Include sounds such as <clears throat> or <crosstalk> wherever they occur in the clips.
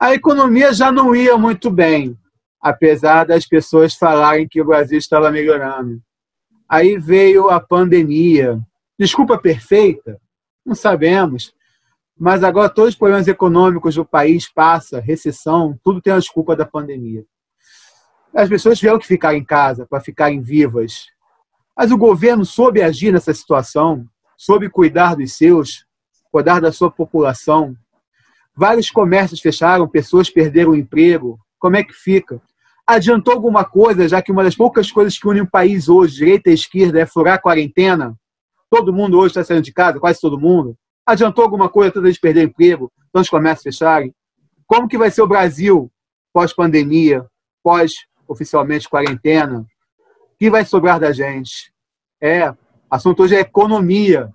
A economia já não ia muito bem, apesar das pessoas falarem que o Brasil estava melhorando. Aí veio a pandemia. Desculpa perfeita? Não sabemos. Mas agora todos os problemas econômicos do país passa, recessão, tudo tem a desculpa da pandemia. As pessoas tiveram que ficar em casa para ficarem vivas. Mas o governo soube agir nessa situação, soube cuidar dos seus, cuidar da sua população, Vários comércios fecharam, pessoas perderam o emprego. Como é que fica? Adiantou alguma coisa, já que uma das poucas coisas que une o país hoje, direita e esquerda, é furar a quarentena? Todo mundo hoje está saindo de casa, quase todo mundo. Adiantou alguma coisa toda de perder emprego, tantos comércios fecharem? Como que vai ser o Brasil pós-pandemia, pós-oficialmente quarentena? O que vai sobrar da gente? É, assunto hoje é economia.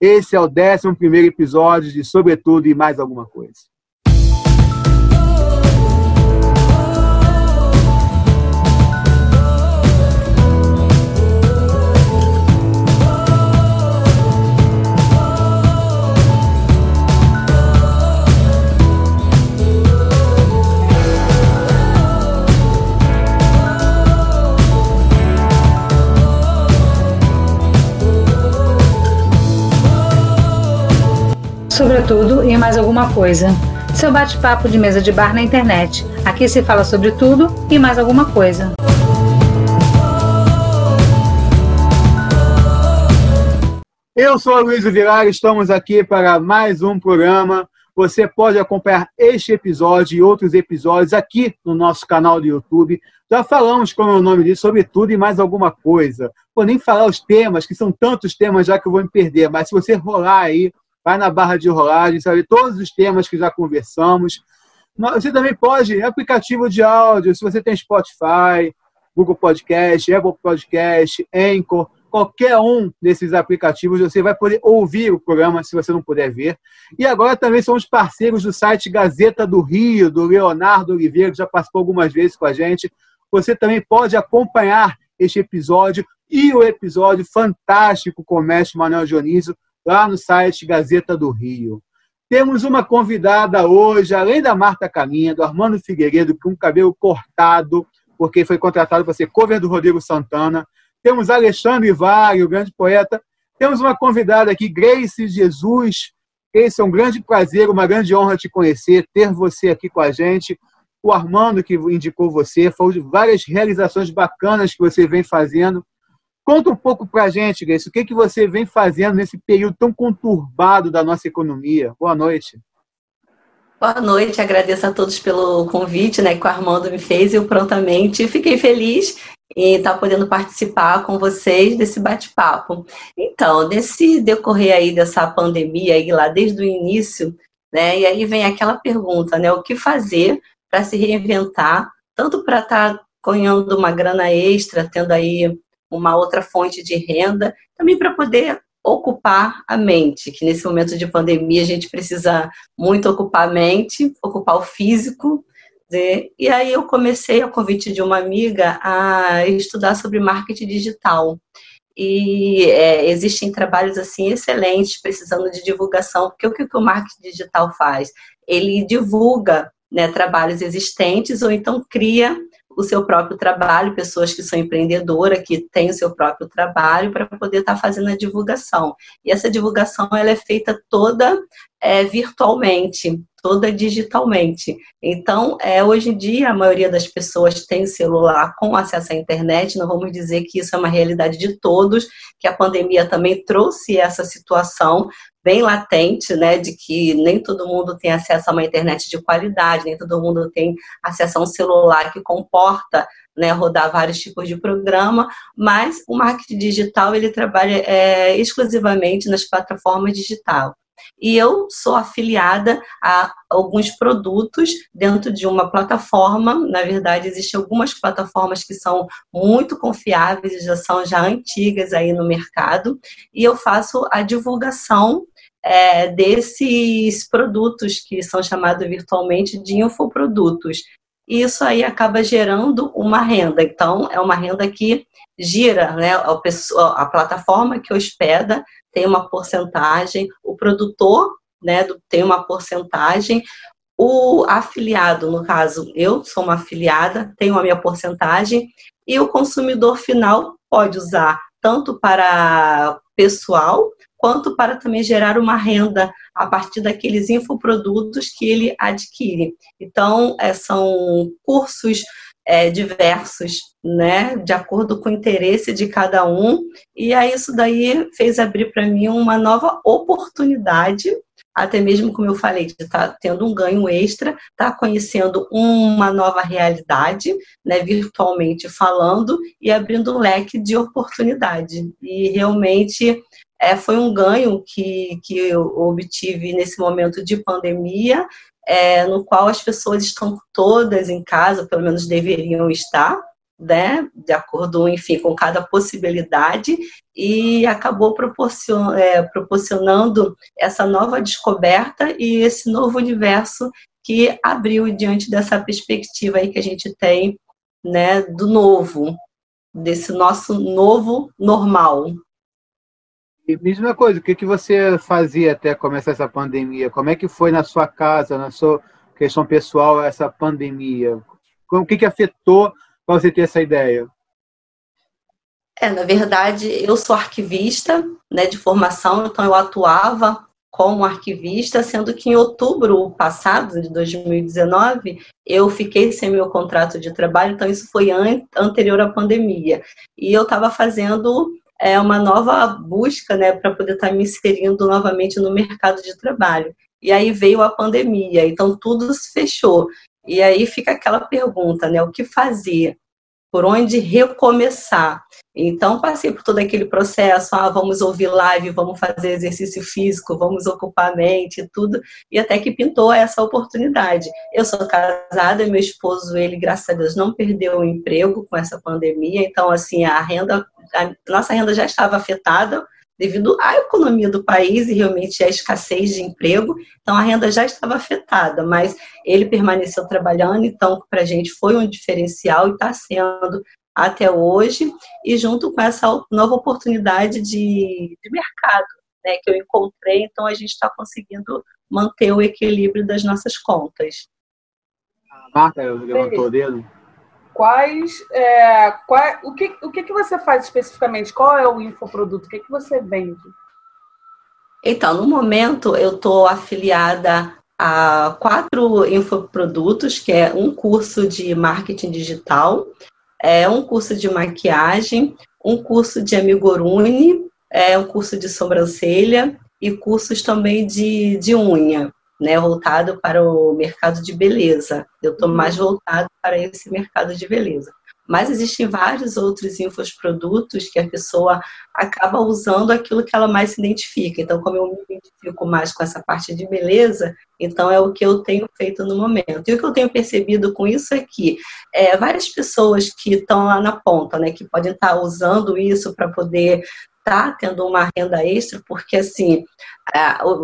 Esse é o 11 episódio de Sobretudo e Mais Alguma Coisa. Sobretudo e mais alguma coisa. Seu bate-papo de mesa de bar na internet. Aqui se fala sobre tudo e mais alguma coisa. Eu sou o Luiz Vilar, estamos aqui para mais um programa. Você pode acompanhar este episódio e outros episódios aqui no nosso canal do YouTube. Já falamos, como é o nome disso, sobre tudo e mais alguma coisa. Vou nem falar os temas, que são tantos temas já que eu vou me perder, mas se você rolar aí vai na barra de rolagem, sabe todos os temas que já conversamos. Você também pode, aplicativo de áudio, se você tem Spotify, Google Podcast, Apple Podcast, Anchor, qualquer um desses aplicativos, você vai poder ouvir o programa se você não puder ver. E agora também somos parceiros do site Gazeta do Rio, do Leonardo Oliveira, que já participou algumas vezes com a gente. Você também pode acompanhar este episódio e o episódio fantástico com o mestre Manuel Dionísio lá no site Gazeta do Rio. Temos uma convidada hoje, além da Marta Caminha, do Armando Figueiredo, com cabelo cortado, porque foi contratado para ser cover do Rodrigo Santana. Temos Alexandre Vale, o grande poeta. Temos uma convidada aqui, Grace Jesus. Esse é um grande prazer, uma grande honra te conhecer, ter você aqui com a gente. O Armando que indicou você, foram várias realizações bacanas que você vem fazendo Conta um pouco para a gente, Grace, o que, que você vem fazendo nesse período tão conturbado da nossa economia. Boa noite. Boa noite, agradeço a todos pelo convite né, que o Armando me fez. Eu prontamente fiquei feliz em estar podendo participar com vocês desse bate-papo. Então, nesse decorrer aí dessa pandemia, aí lá desde o início, né, e aí vem aquela pergunta, né, o que fazer para se reinventar, tanto para estar tá ganhando uma grana extra, tendo aí uma outra fonte de renda, também para poder ocupar a mente, que nesse momento de pandemia a gente precisa muito ocupar a mente, ocupar o físico. Né? E aí eu comecei, a convite de uma amiga, a estudar sobre marketing digital. E é, existem trabalhos assim excelentes, precisando de divulgação, porque o que o marketing digital faz? Ele divulga né, trabalhos existentes ou então cria o seu próprio trabalho, pessoas que são empreendedoras, que têm o seu próprio trabalho para poder estar tá fazendo a divulgação. E essa divulgação ela é feita toda é, virtualmente, toda digitalmente. Então, é, hoje em dia, a maioria das pessoas tem celular com acesso à internet, não vamos dizer que isso é uma realidade de todos, que a pandemia também trouxe essa situação, bem latente, né, de que nem todo mundo tem acesso a uma internet de qualidade, nem todo mundo tem acesso a um celular que comporta, né, rodar vários tipos de programa, mas o marketing digital ele trabalha é, exclusivamente nas plataformas digital. E eu sou afiliada a alguns produtos dentro de uma plataforma. Na verdade, existem algumas plataformas que são muito confiáveis já são já antigas aí no mercado. E eu faço a divulgação é, desses produtos que são chamados virtualmente de infoprodutos. E isso aí acaba gerando uma renda. Então, é uma renda que gira, né? A, pessoa, a plataforma que hospeda tem uma porcentagem, o produtor né, tem uma porcentagem, o afiliado, no caso, eu sou uma afiliada, tenho a minha porcentagem, e o consumidor final pode usar tanto para pessoal, quanto para também gerar uma renda a partir daqueles infoprodutos que ele adquire. Então, é, são cursos é, diversos, né, de acordo com o interesse de cada um, e aí isso daí fez abrir para mim uma nova oportunidade, até mesmo como eu falei, de estar tá tendo um ganho extra, estar tá conhecendo uma nova realidade, né, virtualmente falando, e abrindo um leque de oportunidade. E realmente é, foi um ganho que, que eu obtive nesse momento de pandemia, é, no qual as pessoas estão todas em casa, pelo menos deveriam estar, né, de acordo, enfim, com cada possibilidade, e acabou proporcion, é, proporcionando essa nova descoberta e esse novo universo que abriu diante dessa perspectiva aí que a gente tem, né, do novo, desse nosso novo normal, e mesma coisa, o que, que você fazia até começar essa pandemia? Como é que foi na sua casa, na sua questão pessoal, essa pandemia? O que, que afetou para você ter essa ideia? É, na verdade, eu sou arquivista né, de formação, então eu atuava como arquivista, sendo que em outubro passado, de 2019, eu fiquei sem meu contrato de trabalho, então isso foi an anterior à pandemia. E eu estava fazendo é uma nova busca, né, para poder estar tá me inserindo novamente no mercado de trabalho. E aí veio a pandemia, então tudo se fechou. E aí fica aquela pergunta, né, o que fazer? Por onde recomeçar? Então, passei por todo aquele processo, ah, vamos ouvir live, vamos fazer exercício físico, vamos ocupar a mente tudo, e até que pintou essa oportunidade. Eu sou casada, meu esposo, ele, graças a Deus, não perdeu o emprego com essa pandemia, então, assim, a renda a nossa renda já estava afetada devido à economia do país e realmente à escassez de emprego, então a renda já estava afetada, mas ele permaneceu trabalhando, então para a gente foi um diferencial e está sendo até hoje, e junto com essa nova oportunidade de, de mercado né, que eu encontrei, então a gente está conseguindo manter o equilíbrio das nossas contas. Marta levantou o dedo quais, é, qual, o, que, o que, que você faz especificamente? Qual é o infoproduto? O que, que você vende? Então, no momento, eu estou afiliada a quatro infoprodutos, que é um curso de marketing digital, é um curso de maquiagem, um curso de amigurumi, é um curso de sobrancelha e cursos também de, de unha né, voltado para o mercado de beleza. Eu estou mais uhum. voltado para esse mercado de beleza. Mas existem vários outros infoprodutos que a pessoa acaba usando aquilo que ela mais se identifica. Então, como eu me identifico mais com essa parte de beleza, então é o que eu tenho feito no momento. E o que eu tenho percebido com isso é que é, várias pessoas que estão lá na ponta, né, que podem estar usando isso para poder está tendo uma renda extra, porque assim,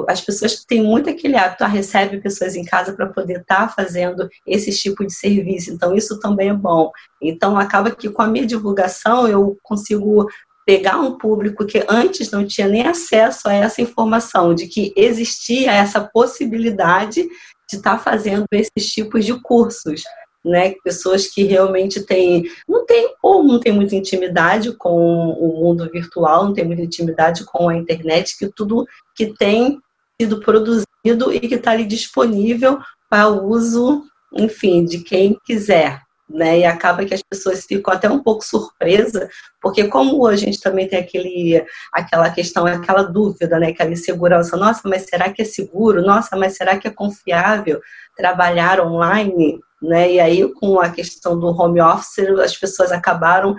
as pessoas têm muito aquele hábito, ah, recebe pessoas em casa para poder estar tá fazendo esse tipo de serviço, então isso também é bom. Então acaba que com a minha divulgação eu consigo pegar um público que antes não tinha nem acesso a essa informação, de que existia essa possibilidade de estar tá fazendo esses tipos de cursos né? Pessoas que realmente têm, não tem ou não tem muita intimidade com o mundo virtual, não tem muita intimidade com a internet, que tudo que tem sido produzido e que está ali disponível para uso, enfim, de quem quiser. Né, e acaba que as pessoas ficam até um pouco surpresas, porque como a gente também tem aquele, aquela questão, aquela dúvida, né, aquela insegurança, nossa, mas será que é seguro? Nossa, mas será que é confiável trabalhar online? né? E aí, com a questão do home office, as pessoas acabaram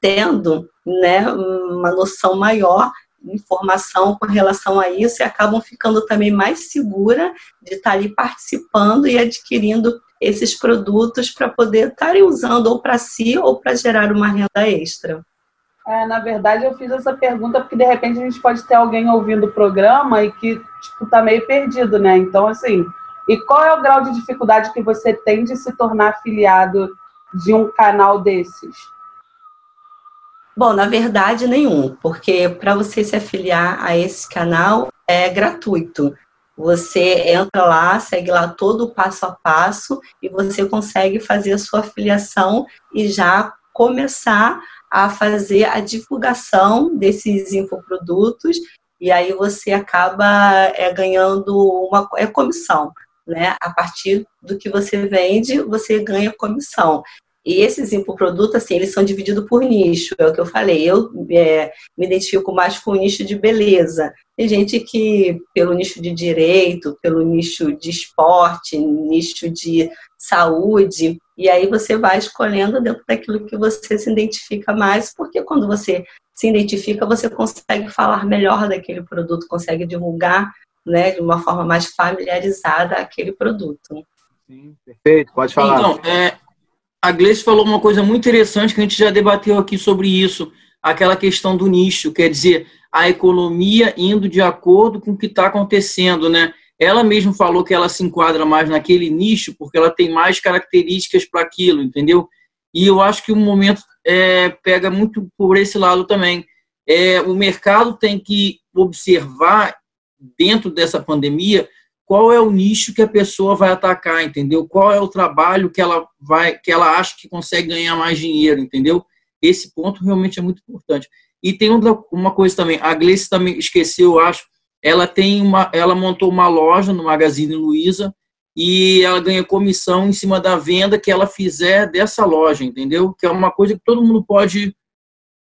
tendo né, uma noção maior informação com relação a isso e acabam ficando também mais segura de estar ali participando e adquirindo esses produtos para poder estarem usando ou para si ou para gerar uma renda extra. É, na verdade, eu fiz essa pergunta porque de repente a gente pode ter alguém ouvindo o programa e que tipo, tá meio perdido, né? Então, assim, e qual é o grau de dificuldade que você tem de se tornar afiliado de um canal desses? Bom, na verdade, nenhum, porque para você se afiliar a esse canal é gratuito. Você entra lá, segue lá todo o passo a passo e você consegue fazer a sua afiliação e já começar a fazer a divulgação desses infoprodutos e aí você acaba é, ganhando uma é comissão, né? A partir do que você vende, você ganha comissão. E esses infoprodutos, assim, eles são divididos por nicho, é o que eu falei. Eu é, me identifico mais com o nicho de beleza. Tem gente que, pelo nicho de direito, pelo nicho de esporte, nicho de saúde, e aí você vai escolhendo dentro daquilo que você se identifica mais, porque quando você se identifica, você consegue falar melhor daquele produto, consegue divulgar né, de uma forma mais familiarizada aquele produto. Sim, perfeito, pode falar. Então, é, a Gleice falou uma coisa muito interessante que a gente já debateu aqui sobre isso, aquela questão do nicho, quer dizer, a economia indo de acordo com o que está acontecendo, né? Ela mesma falou que ela se enquadra mais naquele nicho porque ela tem mais características para aquilo, entendeu? E eu acho que o momento é, pega muito por esse lado também. É, o mercado tem que observar dentro dessa pandemia qual é o nicho que a pessoa vai atacar, entendeu? Qual é o trabalho que ela vai, que ela acha que consegue ganhar mais dinheiro, entendeu? Esse ponto realmente é muito importante. E tem uma coisa também, a Gleice também esqueceu, eu acho, ela tem uma, ela montou uma loja no Magazine Luiza e ela ganha comissão em cima da venda que ela fizer dessa loja, entendeu? Que é uma coisa que todo mundo pode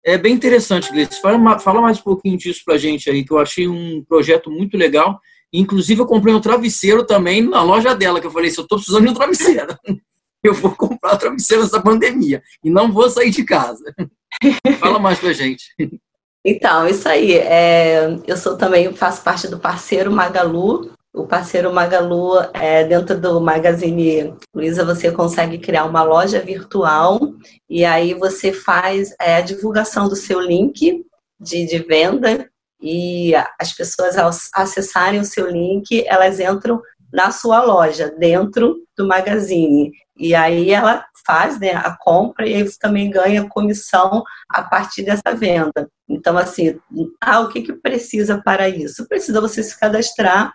é bem interessante, Gleice. Fala, fala mais um pouquinho disso pra gente aí, que eu achei um projeto muito legal Inclusive, eu comprei um travesseiro também na loja dela, que eu falei, se eu estou precisando de um travesseiro, <laughs> eu vou comprar um travesseiro nessa pandemia e não vou sair de casa. <laughs> Fala mais pra gente. Então, isso aí. É, eu sou também, faço parte do parceiro Magalu. O parceiro Magalu, é, dentro do Magazine Luiza, você consegue criar uma loja virtual e aí você faz é, a divulgação do seu link de, de venda e as pessoas, ao acessarem o seu link, elas entram na sua loja, dentro do magazine. E aí ela faz né, a compra e você também ganha comissão a partir dessa venda. Então, assim, ah, o que, que precisa para isso? Precisa você se cadastrar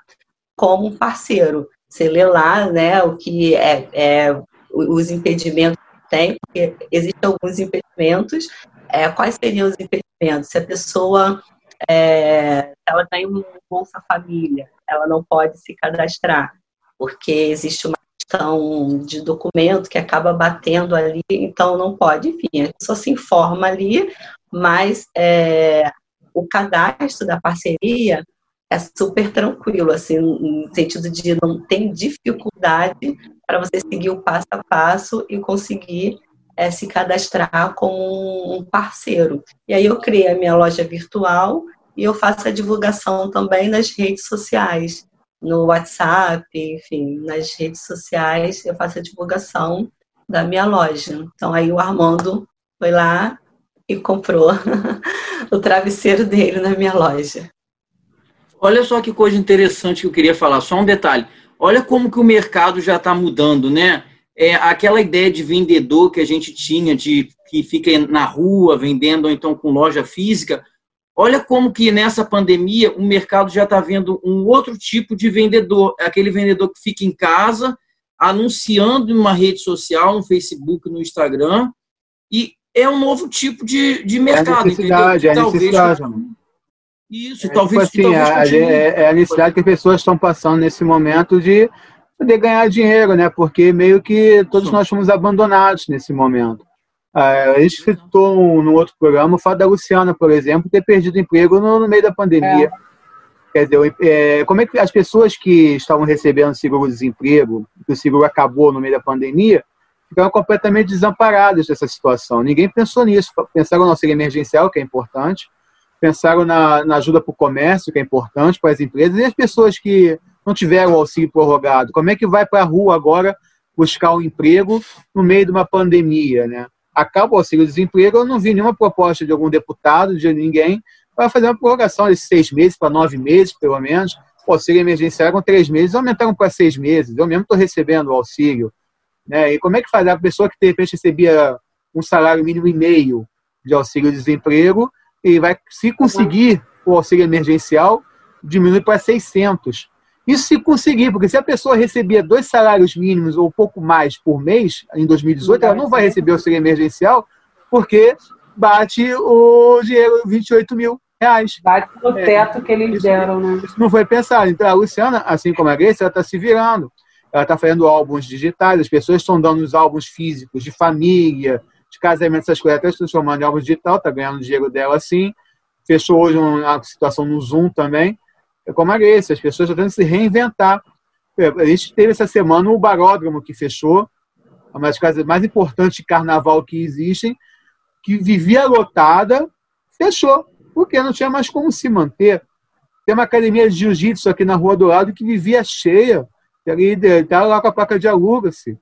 como um parceiro. Você lê lá né, o que é, é os impedimentos que tem, porque existem alguns impedimentos. É, quais seriam os impedimentos? Se a pessoa é, ela tem um Bolsa Família, ela não pode se cadastrar, porque existe uma questão de documento que acaba batendo ali, então não pode, enfim, a pessoa se informa ali, mas é, o cadastro da parceria é super tranquilo, assim, no sentido de não tem dificuldade para você seguir o passo a passo e conseguir é, se cadastrar como um parceiro. E aí eu criei a minha loja virtual e eu faço a divulgação também nas redes sociais, no WhatsApp, enfim, nas redes sociais eu faço a divulgação da minha loja. Então aí o Armando foi lá e comprou <laughs> o travesseiro dele na minha loja. Olha só que coisa interessante que eu queria falar, só um detalhe. Olha como que o mercado já está mudando, né? É, aquela ideia de vendedor que a gente tinha, de que fica na rua vendendo, ou então com loja física, Olha como que nessa pandemia o mercado já está vendo um outro tipo de vendedor, é aquele vendedor que fica em casa anunciando em uma rede social, no Facebook, no Instagram, e é um novo tipo de, de mercado, é necessidade, entendeu? É necessidade, talvez, Isso, é, talvez, tipo assim, talvez é, é, a necessidade que as pessoas estão passando nesse momento de poder ganhar dinheiro, né? Porque meio que todos nós fomos abandonados nesse momento. Ah, a gente citou no outro programa o fato da Luciana, por exemplo, ter perdido emprego no, no meio da pandemia. É. Quer dizer, é, como é que as pessoas que estavam recebendo seguro-desemprego, que o seguro acabou no meio da pandemia, ficaram completamente desamparadas dessa situação. Ninguém pensou nisso. Pensaram no auxílio emergencial, que é importante, pensaram na, na ajuda para o comércio, que é importante para as empresas, e as pessoas que não tiveram o auxílio prorrogado. Como é que vai para a rua agora buscar um emprego no meio de uma pandemia, né? acaba o auxílio-desemprego, eu não vi nenhuma proposta de algum deputado, de ninguém, para fazer uma prorrogação de seis meses para nove meses, pelo menos. O auxílio emergencial com três meses, aumentaram para seis meses. Eu mesmo estou recebendo o auxílio. Né? E como é que faz a pessoa que de repente recebia um salário mínimo e meio de auxílio-desemprego e vai, se conseguir o auxílio emergencial, diminui para 600. Isso se conseguir, porque se a pessoa recebia dois salários mínimos ou pouco mais por mês em 2018, ela não vai receber o auxílio emergencial, porque bate o dinheiro 28 mil reais. Bate no teto é, que eles isso, deram, né? Isso não foi pensado. Então, a Luciana, assim como a Grace, ela está se virando. Ela está fazendo álbuns digitais, as pessoas estão dando os álbuns físicos de família, de casamento, essas coisas, até se transformando em álbuns digital, está ganhando dinheiro dela assim. Fechou hoje uma situação no Zoom também é como a Grace, as pessoas estão tentando se reinventar. É, a gente teve essa semana o Baródromo que fechou, uma das casas mais importantes de carnaval que existem, que vivia lotada, fechou, porque não tinha mais como se manter. Tem uma academia de jiu-jitsu aqui na rua do lado que vivia cheia, estava lá com a placa de aluga-se.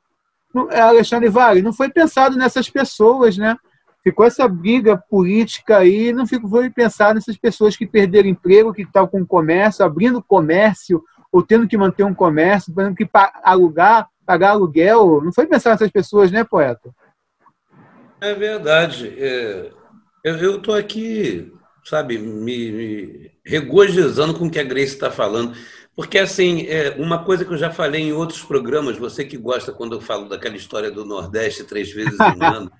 É, Alexandre Vale, não foi pensado nessas pessoas, né? Ficou essa briga política aí, não ficou foi pensar nessas pessoas que perderam emprego, que estão com comércio, abrindo comércio, ou tendo que manter um comércio, tendo que alugar, pagar aluguel. Não foi pensar nessas pessoas, né, poeta? É verdade. É, eu estou aqui, sabe, me, me, regozijando com o que a Grace está falando. Porque, assim, é, uma coisa que eu já falei em outros programas, você que gosta quando eu falo daquela história do Nordeste três vezes em <laughs> ano,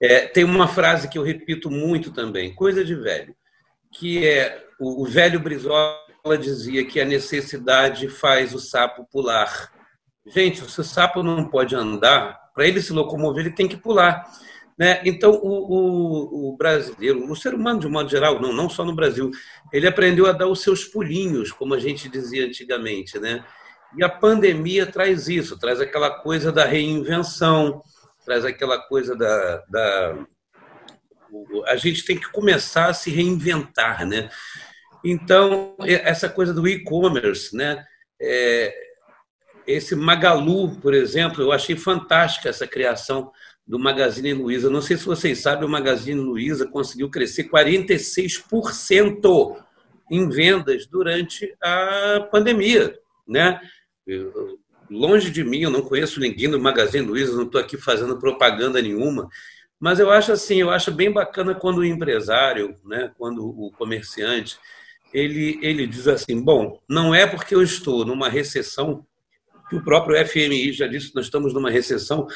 é, tem uma frase que eu repito muito também, coisa de velho, que é o, o velho Brizola dizia que a necessidade faz o sapo pular. Gente, se o sapo não pode andar, para ele se locomover, ele tem que pular. Né? Então, o, o, o, brasileiro, o ser humano de um modo geral, não, não só no Brasil, ele aprendeu a dar os seus pulinhos, como a gente dizia antigamente. Né? E a pandemia traz isso, traz aquela coisa da reinvenção, traz aquela coisa da, da a gente tem que começar a se reinventar, né? Então essa coisa do e-commerce, né? É, esse Magalu, por exemplo, eu achei fantástica essa criação do Magazine Luiza. Não sei se vocês sabem, o Magazine Luiza conseguiu crescer 46% em vendas durante a pandemia, né? Longe de mim, eu não conheço ninguém do Magazine Luiza, não estou aqui fazendo propaganda nenhuma, mas eu acho assim, eu acho bem bacana quando o empresário, né, quando o comerciante, ele, ele diz assim, bom, não é porque eu estou numa recessão, que o próprio FMI já disse que nós estamos numa recessão,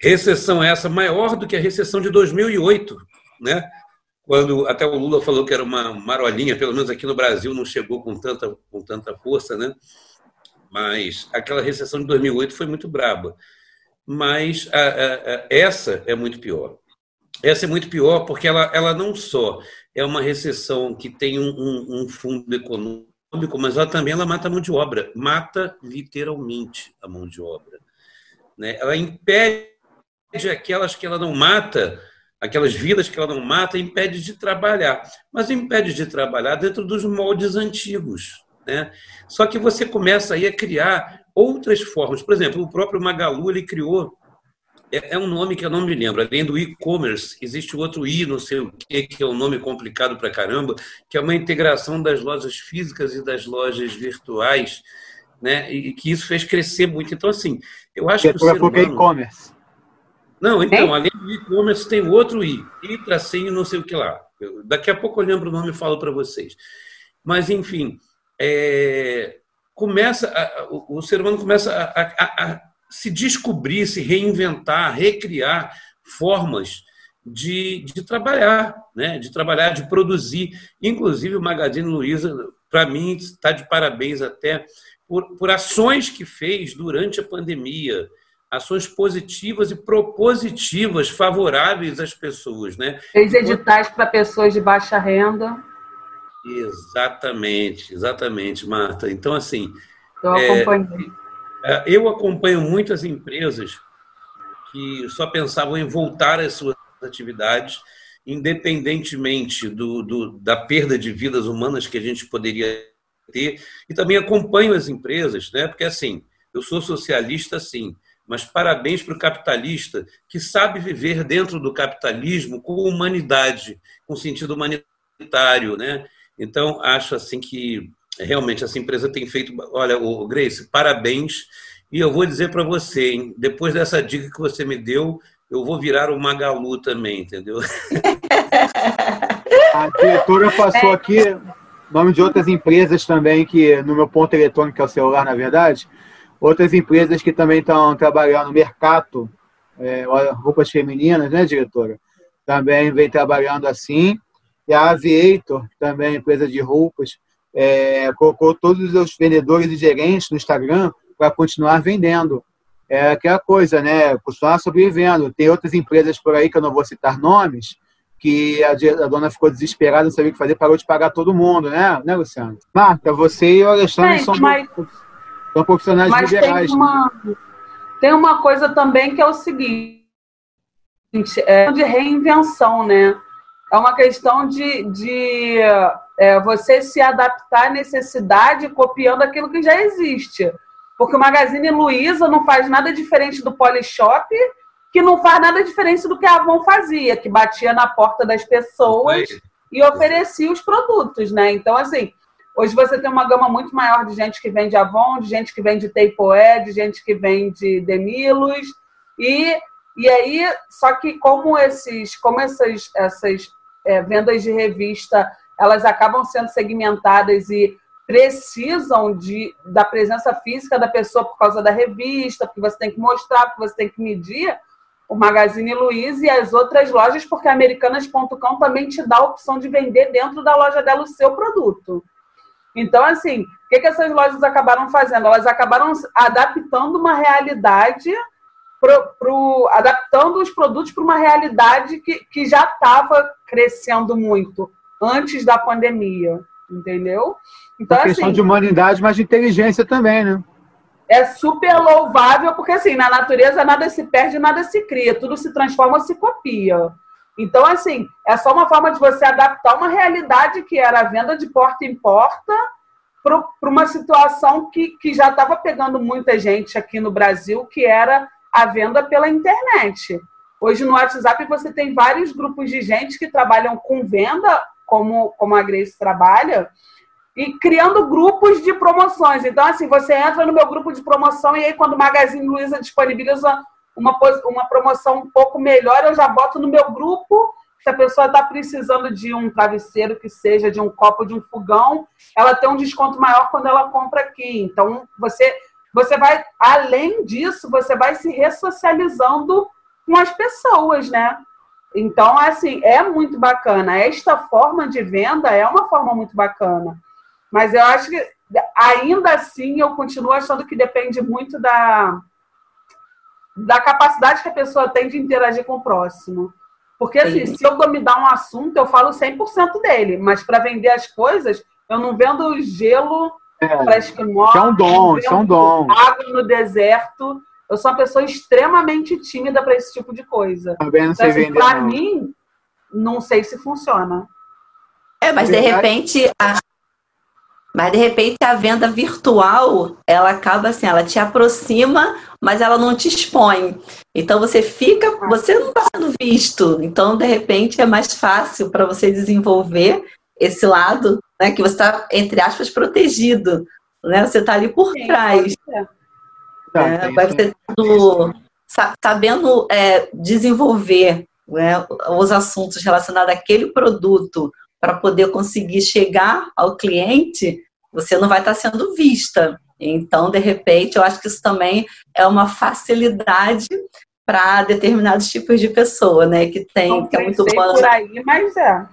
recessão essa maior do que a recessão de 2008, né? Quando até o Lula falou que era uma marolinha, pelo menos aqui no Brasil não chegou com tanta, com tanta força, né? Mas aquela recessão de 2008 foi muito braba. Mas a, a, a, essa é muito pior. Essa é muito pior porque ela, ela não só é uma recessão que tem um, um, um fundo econômico, mas ela também ela mata a mão de obra, mata literalmente a mão de obra. Né? Ela impede aquelas que ela não mata, aquelas vidas que ela não mata, impede de trabalhar, mas impede de trabalhar dentro dos moldes antigos. Né? Só que você começa aí a criar outras formas. Por exemplo, o próprio Magalu ele criou é, é um nome que eu não me lembro. Além do e-commerce, existe outro i, não sei o que, que é um nome complicado para caramba, que é uma integração das lojas físicas e das lojas virtuais, né? E que isso fez crescer muito. Então, assim, eu acho que o ser humano... e-commerce. Não, então, além do e-commerce tem outro i, i tracinho não sei o que lá. Eu, daqui a pouco eu lembro o nome e falo para vocês. Mas, enfim, é, começa a, o, o, ser humano começa a, a, a, se descobrir, se reinventar, recriar formas de, de trabalhar, né? de trabalhar, de produzir. Inclusive, o Magazine Luiza, para mim, está de parabéns até por, por ações que fez durante a pandemia, ações positivas e propositivas favoráveis às pessoas. Né? Fez editais para pessoas de baixa renda. Exatamente, exatamente, Marta. Então, assim. Eu acompanho. É, eu acompanho muitas empresas que só pensavam em voltar às suas atividades, independentemente do, do, da perda de vidas humanas que a gente poderia ter, e também acompanho as empresas, né? porque assim, eu sou socialista, sim, mas parabéns para o capitalista que sabe viver dentro do capitalismo com humanidade, com sentido humanitário, né? Então, acho assim que realmente essa empresa tem feito. Olha, o Grace, parabéns. E eu vou dizer para você, hein, depois dessa dica que você me deu, eu vou virar o Magalu também, entendeu? <laughs> A diretora passou aqui, nome de outras empresas também que, no meu ponto eletrônico, que é o celular, na verdade, outras empresas que também estão trabalhando no mercado, é, roupas femininas, né, diretora? Também vem trabalhando assim. E a Aviator, também empresa de roupas, é, colocou todos os vendedores e gerentes no Instagram para continuar vendendo. É aquela coisa, né? Continuar sobrevivendo. Tem outras empresas por aí que eu não vou citar nomes, que a, a dona ficou desesperada, não sabia o que fazer, parou de pagar todo mundo, né, né Luciano? Marta, você e o Alexandre são, mas, são profissionais mas liberais. Tem uma, tem uma coisa também que é o seguinte, é de reinvenção, né? É uma questão de, de é, você se adaptar à necessidade copiando aquilo que já existe. Porque o Magazine Luiza não faz nada diferente do Polishop, que não faz nada diferente do que a Avon fazia, que batia na porta das pessoas e oferecia os produtos, né? Então, assim, hoje você tem uma gama muito maior de gente que vende Avon, de gente que vende Teipoé, de gente que vende Demilos, e, e aí, só que como esses, como essas, essas é, vendas de revista, elas acabam sendo segmentadas e precisam de, da presença física da pessoa por causa da revista, porque você tem que mostrar, porque você tem que medir, o Magazine Luiza e as outras lojas, porque Americanas.com também te dá a opção de vender dentro da loja dela o seu produto. Então, assim, o que, que essas lojas acabaram fazendo? Elas acabaram adaptando uma realidade, pro, pro adaptando os produtos para uma realidade que, que já estava crescendo muito antes da pandemia, entendeu? Então, uma questão assim, de humanidade, mas de inteligência também, né? É super louvável, porque assim, na natureza nada se perde, nada se cria, tudo se transforma, se copia. Então, assim, é só uma forma de você adaptar uma realidade que era a venda de porta em porta para uma situação que, que já estava pegando muita gente aqui no Brasil, que era a venda pela internet. Hoje no WhatsApp você tem vários grupos de gente que trabalham com venda, como, como a Grace trabalha, e criando grupos de promoções. Então, assim, você entra no meu grupo de promoção e aí quando o Magazine Luiza disponibiliza uma, uma promoção um pouco melhor, eu já boto no meu grupo. Se a pessoa está precisando de um travesseiro que seja, de um copo, de um fogão, ela tem um desconto maior quando ela compra aqui. Então, você, você vai, além disso, você vai se ressocializando com as pessoas, né? Então, assim, é muito bacana. Esta forma de venda é uma forma muito bacana. Mas eu acho que, ainda assim, eu continuo achando que depende muito da, da capacidade que a pessoa tem de interagir com o próximo. Porque, assim, Sim. se eu dominar um assunto, eu falo 100% dele. Mas para vender as coisas, eu não vendo gelo é, para esquimó. Isso é um dom, isso é um dom. Água no deserto. Eu sou uma pessoa extremamente tímida para esse tipo de coisa. Também não então, assim, para mim, não sei se funciona. É, mas de repente a, mas de repente a venda virtual, ela acaba assim, ela te aproxima, mas ela não te expõe. Então você fica, você não está sendo visto. Então, de repente, é mais fácil para você desenvolver esse lado, né? Que você está, entre aspas, protegido. Né? Você está ali por Sim, trás. É, vai você tendo, sabendo é, desenvolver né, os assuntos relacionados àquele produto para poder conseguir chegar ao cliente, você não vai estar sendo vista. Então, de repente, eu acho que isso também é uma facilidade para determinados tipos de pessoa, né? Que tem, não que é muito boa. Por aí, mas é.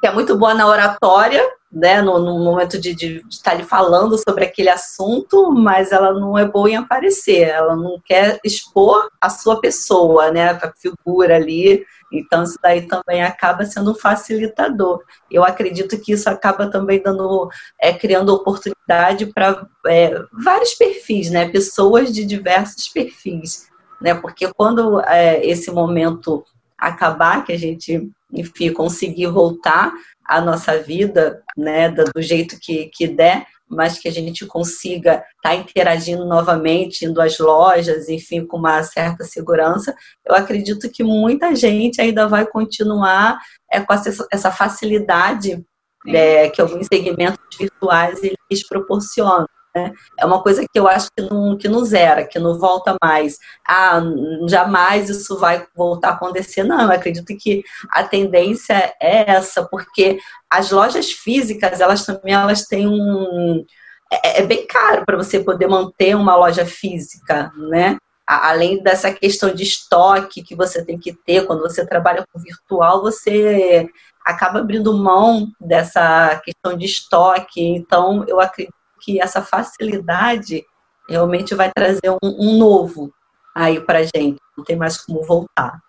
Que é muito boa na oratória, né? No, no momento de, estar ali falando sobre aquele assunto, mas ela não é boa em aparecer. Ela não quer expor a sua pessoa, né? A figura ali então, isso daí também acaba sendo um facilitador. Eu acredito que isso acaba também dando, é, criando oportunidade para é, vários perfis, né? Pessoas de diversos perfis, né? Porque quando é, esse momento acabar, que a gente, enfim, conseguir voltar à nossa vida, né? Do jeito que, que der, mas que a gente consiga estar tá interagindo novamente, indo às lojas, enfim, com uma certa segurança, eu acredito que muita gente ainda vai continuar é, com essa, essa facilidade é, que alguns segmentos virtuais eles proporcionam. Né? É uma coisa que eu acho que não, que não zera, que não volta mais. Ah, jamais isso vai voltar a acontecer. Não, eu acredito que a tendência é essa, porque as lojas físicas, elas também elas têm um. É, é bem caro para você poder manter uma loja física, né? além dessa questão de estoque que você tem que ter quando você trabalha com virtual, você acaba abrindo mão dessa questão de estoque. Então, eu acredito que essa facilidade realmente vai trazer um, um novo aí para gente. Não tem mais como voltar.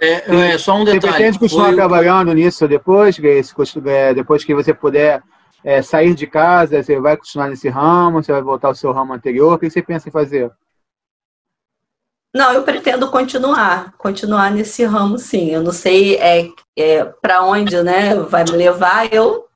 É, é só um detalhe. Você pretende continuar foi... trabalhando nisso depois, é, depois que você puder é, sair de casa, você vai continuar nesse ramo, você vai voltar ao seu ramo anterior? O que você pensa em fazer? Não, eu pretendo continuar, continuar nesse ramo, sim. Eu não sei é, é para onde, né, vai me levar. Eu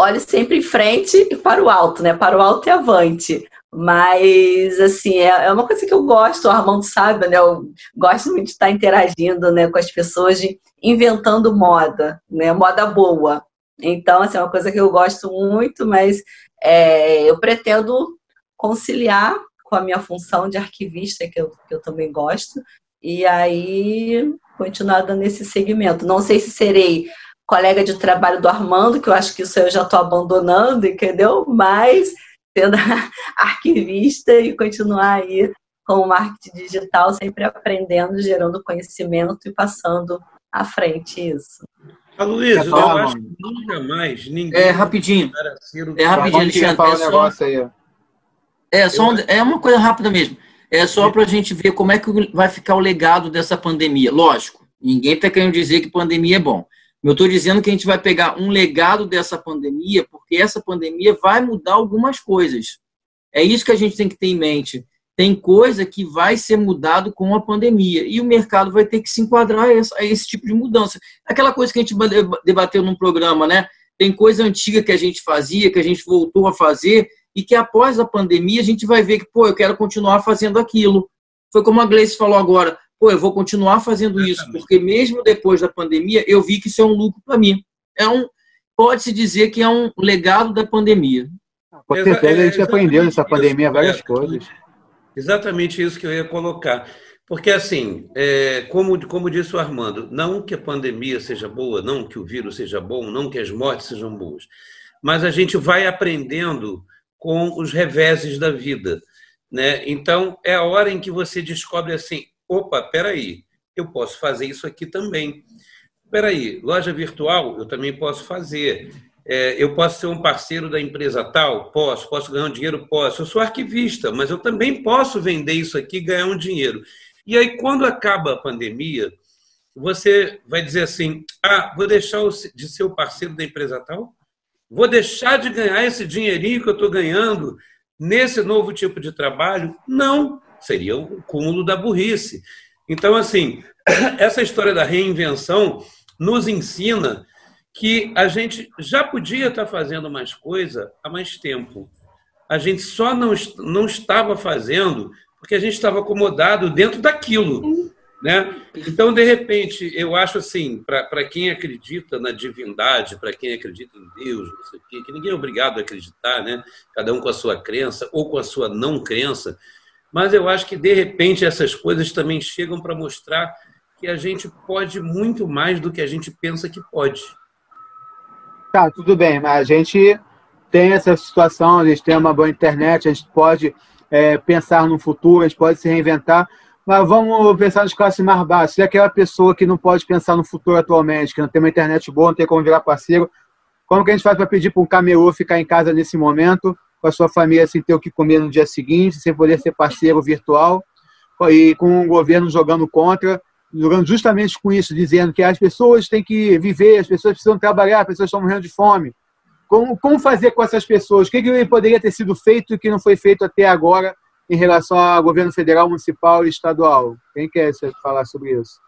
olho sempre em frente e para o alto, né? Para o alto e avante. Mas, assim, é, é uma coisa que eu gosto, o Armando sabe, né? Eu gosto muito de estar interagindo né, com as pessoas, de inventando moda, né? Moda boa. Então, assim, é uma coisa que eu gosto muito, mas é, eu pretendo conciliar com a minha função de arquivista, que eu, que eu também gosto, e aí continuar dando segmento. Não sei se serei colega de trabalho do Armando, que eu acho que isso eu já estou abandonando, entendeu? Mas sendo <laughs> arquivista e continuar aí com o marketing digital, sempre aprendendo, gerando conhecimento e passando à frente isso. A Luiz, eu acho que nunca mais ninguém. É rapidinho. É rapidinho, Alexandre. É só... É, só um, é uma coisa rápida mesmo. É só para a gente ver como é que vai ficar o legado dessa pandemia. Lógico, ninguém está querendo dizer que pandemia é bom. Eu estou dizendo que a gente vai pegar um legado dessa pandemia, porque essa pandemia vai mudar algumas coisas. É isso que a gente tem que ter em mente. Tem coisa que vai ser mudado com a pandemia e o mercado vai ter que se enquadrar a esse, tipo de mudança. Aquela coisa que a gente debateu num programa, né? Tem coisa antiga que a gente fazia, que a gente voltou a fazer e que após a pandemia a gente vai ver que, pô, eu quero continuar fazendo aquilo. Foi como a Gleice falou agora, pô, eu vou continuar fazendo isso, porque mesmo depois da pandemia eu vi que isso é um lucro para mim. É um, pode-se dizer que é um legado da pandemia. Com certeza a gente aprendeu nessa pandemia várias coisas. Exatamente isso que eu ia colocar. Porque, assim, é, como, como disse o Armando, não que a pandemia seja boa, não que o vírus seja bom, não que as mortes sejam boas, mas a gente vai aprendendo com os reveses da vida. Né? Então, é a hora em que você descobre assim: opa, peraí, eu posso fazer isso aqui também. Peraí, loja virtual eu também posso fazer. É, eu posso ser um parceiro da empresa tal? Posso. Posso ganhar um dinheiro? Posso. Eu sou arquivista, mas eu também posso vender isso aqui e ganhar um dinheiro. E aí, quando acaba a pandemia, você vai dizer assim: ah, vou deixar de ser o parceiro da empresa tal? Vou deixar de ganhar esse dinheirinho que eu estou ganhando nesse novo tipo de trabalho? Não, seria o cúmulo da burrice. Então, assim, <clears throat> essa história da reinvenção nos ensina que a gente já podia estar fazendo mais coisa há mais tempo. A gente só não, não estava fazendo porque a gente estava acomodado dentro daquilo. Né? Então, de repente, eu acho assim, para quem acredita na divindade, para quem acredita em Deus, não sei o quê, que ninguém é obrigado a acreditar, né? cada um com a sua crença ou com a sua não crença, mas eu acho que, de repente, essas coisas também chegam para mostrar que a gente pode muito mais do que a gente pensa que pode. Tá, tudo bem, mas a gente tem essa situação, a gente tem uma boa internet, a gente pode é, pensar no futuro, a gente pode se reinventar, mas vamos pensar nas classes mais baixas. Se é aquela pessoa que não pode pensar no futuro atualmente, que não tem uma internet boa, não tem como virar parceiro, como que a gente faz para pedir para um camelô ficar em casa nesse momento, com a sua família sem ter o que comer no dia seguinte, sem poder ser parceiro virtual, e com o governo jogando contra, jogando justamente com isso, dizendo que as pessoas têm que viver, as pessoas precisam trabalhar, as pessoas estão morrendo de fome. Como, como fazer com essas pessoas? O que, que poderia ter sido feito e que não foi feito até agora em relação ao governo federal, municipal e estadual. Quem quer falar sobre isso?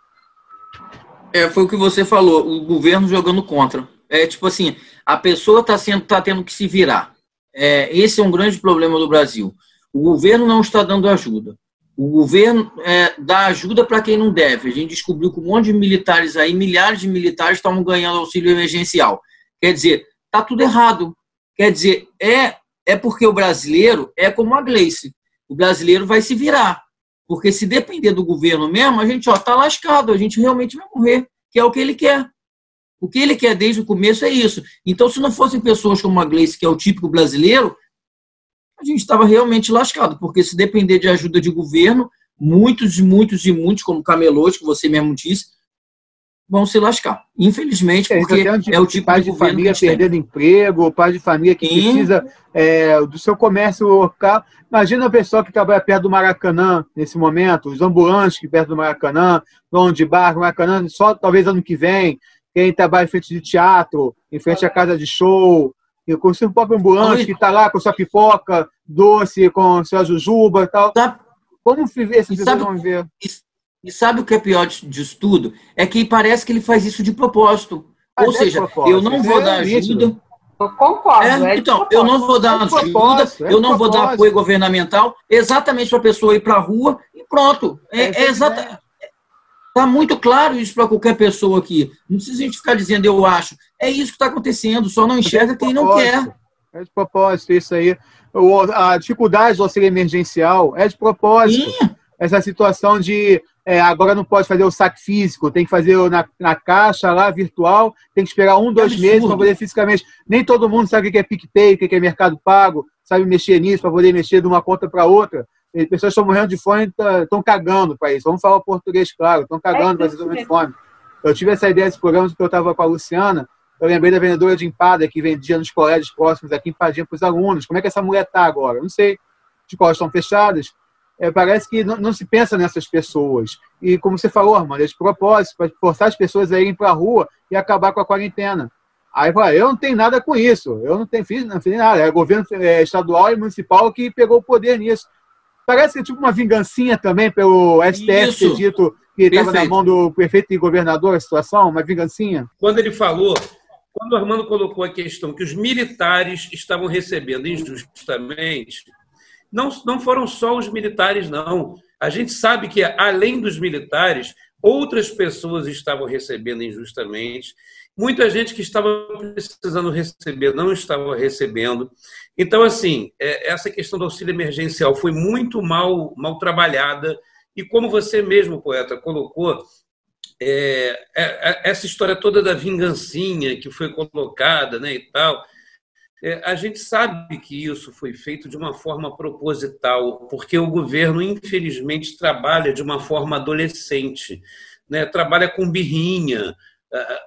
É, foi o que você falou, o governo jogando contra. É tipo assim, a pessoa está tá tendo que se virar. É, esse é um grande problema do Brasil. O governo não está dando ajuda. O governo é, dá ajuda para quem não deve. A gente descobriu que um monte de militares aí, milhares de militares estavam ganhando auxílio emergencial. Quer dizer, está tudo errado. Quer dizer, é é porque o brasileiro é como a Gleice. O brasileiro vai se virar. Porque se depender do governo mesmo, a gente está lascado, a gente realmente vai morrer, que é o que ele quer. O que ele quer desde o começo é isso. Então, se não fossem pessoas como a Gleice, que é o típico brasileiro, a gente estava realmente lascado, porque se depender de ajuda de governo, muitos, muitos e muitos, como camelôs, que você mesmo disse, vão se lascar. Infelizmente, porque é, o tipo pai de, de família perdendo emprego, pai de família que Sim. precisa é, do seu comércio local. Imagina a pessoa que trabalha perto do Maracanã nesse momento, os ambulantes que perto do Maracanã, dono de bar, Maracanã, só talvez ano que vem, quem trabalha em frente de teatro, em frente à casa de show, e com o seu próprio ambulante que está lá com sua pipoca, doce, com sua jujuba e tal. Sabe, Como viver se pessoas vão ver? E sabe o que é pior disso tudo? É que parece que ele faz isso de propósito. Ou é seja, eu não vou é dar ajuda. Eu concordo. É, é então, eu não vou dar ajuda, eu não vou dar apoio governamental exatamente para a pessoa ir para a rua e pronto. É, é exata, Está muito claro isso para qualquer pessoa aqui. Não precisa a gente ficar dizendo eu acho. É isso que está acontecendo, só não enxerga quem não quer. É de propósito, isso aí. A dificuldade do auxílio emergencial é de propósito. Sim. Essa situação de é, agora não pode fazer o saque físico, tem que fazer na, na caixa lá, virtual, tem que esperar um, dois meses para poder fisicamente. Nem todo mundo sabe o que é PicPay, o que é Mercado Pago, sabe mexer nisso para poder mexer de uma conta para outra. As pessoas estão morrendo de fome, estão tá, cagando para isso. Vamos falar o português, claro, estão cagando é para de fome. Eu tive essa ideia desse programa que eu estava com a Luciana. Eu lembrei da vendedora de empada que vendia nos colégios próximos aqui, empadinha para os alunos. Como é que essa mulher está agora? Eu não sei. As escolas estão fechadas é, parece que não, não, se pensa nessas pessoas. E como você falou, Armando, é de propósito, para forçar as pessoas a irem para a rua e acabar com a quarentena. Aí fala, eu não tenho nada com isso, eu não tenho fiz, não fiz nada, é o governo é, estadual e municipal que pegou o poder nisso. Parece que é tipo uma vingancinha também pelo STF ter dito que estava na mão do prefeito e governador a situação, uma vingancinha. Quando ele falou, quando o Armando colocou a questão que os militares estavam recebendo injustamente, não, não foram só os militares, não. A gente sabe que, além dos militares, outras pessoas estavam recebendo injustamente. Muita gente que estava precisando receber não estava recebendo. Então, assim, é, essa questão do auxílio emergencial foi muito mal, mal trabalhada. E como você mesmo, poeta, colocou, é, é, é essa história toda da vingancinha que foi colocada né, e tal, a gente sabe que isso foi feito de uma forma proposital, porque o governo, infelizmente, trabalha de uma forma adolescente, né? trabalha com birrinha,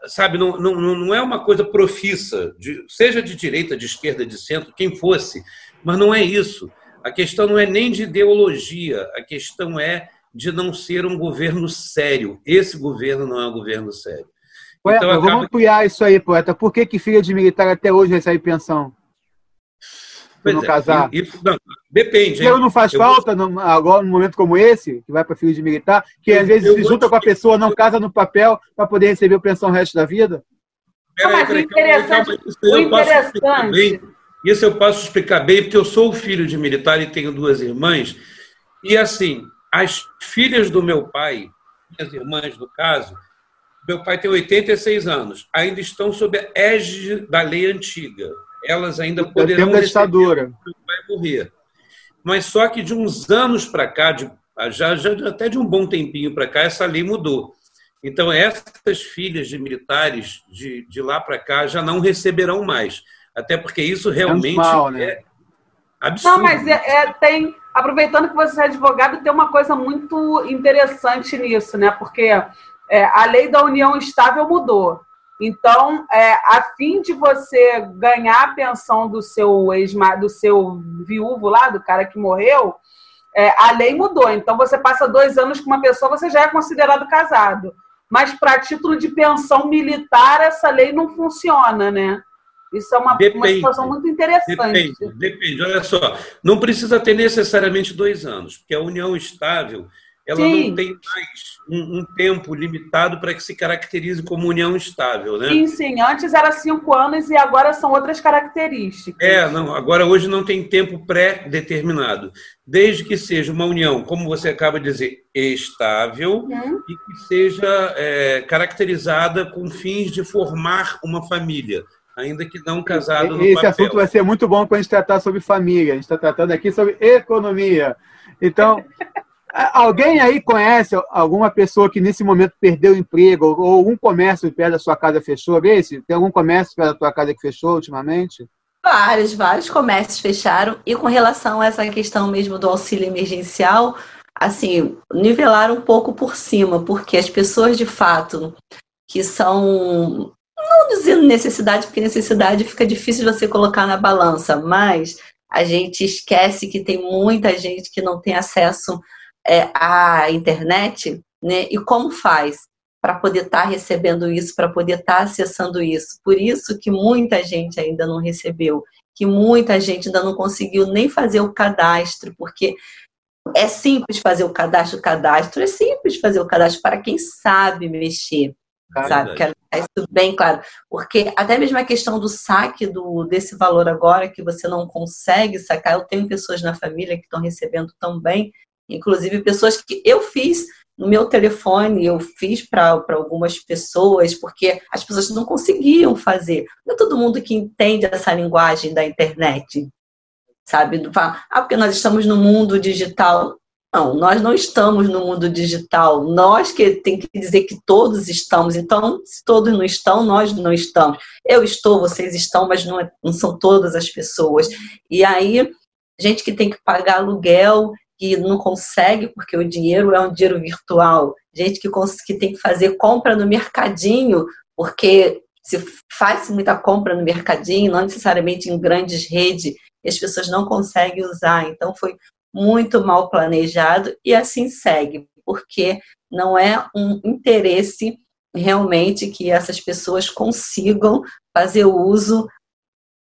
sabe? Não, não, não é uma coisa profissa, de, seja de direita, de esquerda, de centro, quem fosse, mas não é isso. A questão não é nem de ideologia, a questão é de não ser um governo sério. Esse governo não é um governo sério. Poeta, então, acaba... vamos ampliar isso aí, poeta. Por que, que filha de militar até hoje recebe pensão? Pois não é, casar? Isso, não, depende. Hein? não faz eu falta vou... agora, num momento como esse, que vai para filho de militar, que eu, às vezes se junta com a pessoa, não casa no papel para poder receber o pensão o resto da vida? Peraí, peraí, interessante, o interessante. Isso eu posso explicar bem, porque eu sou filho de militar e tenho duas irmãs. E assim, as filhas do meu pai, minhas irmãs, no caso, meu pai tem 86 anos, ainda estão sob a égide da lei antiga. Elas ainda poderão da ditadura. Pai morrer. Mas só que de uns anos para cá, de, já, já até de um bom tempinho para cá, essa lei mudou. Então, essas filhas de militares de, de lá para cá já não receberão mais. Até porque isso realmente mal, né? é absurdo. Não, mas é, é, tem. Aproveitando que você é advogado, tem uma coisa muito interessante nisso, né? Porque é, a lei da união estável mudou. Então, é, a fim de você ganhar a pensão do seu ex do seu viúvo lá, do cara que morreu, é, a lei mudou. Então, você passa dois anos com uma pessoa, você já é considerado casado. Mas, para título de pensão militar, essa lei não funciona, né? Isso é uma, depende, uma situação muito interessante. Depende, depende. Olha só, não precisa ter necessariamente dois anos, porque a união estável ela Sim. não tem mais um, um tempo limitado para que se caracterize como união estável, né? Sim, sim. Antes era cinco anos e agora são outras características. É, não. Agora hoje não tem tempo pré-determinado, desde que seja uma união, como você acaba de dizer, estável uhum. e que seja é, caracterizada com fins de formar uma família. ainda que não casado no Esse papel. assunto vai ser muito bom para a gente tratar sobre família. A gente está tratando aqui sobre economia. Então, alguém aí conhece alguma pessoa que nesse momento perdeu o emprego ou um comércio perto da sua casa fechou? Tem algum comércio perto da sua casa que fechou ultimamente? Vários, vários comércios fecharam. E com relação a essa questão mesmo do auxílio emergencial, assim, nivelar um pouco por cima, porque as pessoas de fato que são não dizendo necessidade, porque necessidade fica difícil você colocar na balança, mas a gente esquece que tem muita gente que não tem acesso é, à internet, né? E como faz para poder estar tá recebendo isso, para poder estar tá acessando isso? Por isso que muita gente ainda não recebeu, que muita gente ainda não conseguiu nem fazer o cadastro, porque é simples fazer o cadastro, o cadastro é simples fazer o cadastro para quem sabe mexer, sabe? Quero deixar isso bem claro, porque até mesmo a questão do saque do, desse valor agora que você não consegue sacar, eu tenho pessoas na família que estão recebendo também, inclusive pessoas que eu fiz no meu telefone, eu fiz para algumas pessoas, porque as pessoas não conseguiam fazer. Não é todo mundo que entende essa linguagem da internet sabe? Ah, porque nós estamos no mundo digital. Não, nós não estamos no mundo digital. Nós que tem que dizer que todos estamos. Então, se todos não estão, nós não estamos. Eu estou, vocês estão, mas não, é, não são todas as pessoas. E aí, gente que tem que pagar aluguel que não consegue porque o dinheiro é um dinheiro virtual. Gente que, que tem que fazer compra no mercadinho porque se faz muita compra no mercadinho, não necessariamente em grandes redes, e as pessoas não conseguem usar. Então, foi muito mal planejado e assim segue, porque não é um interesse realmente que essas pessoas consigam fazer uso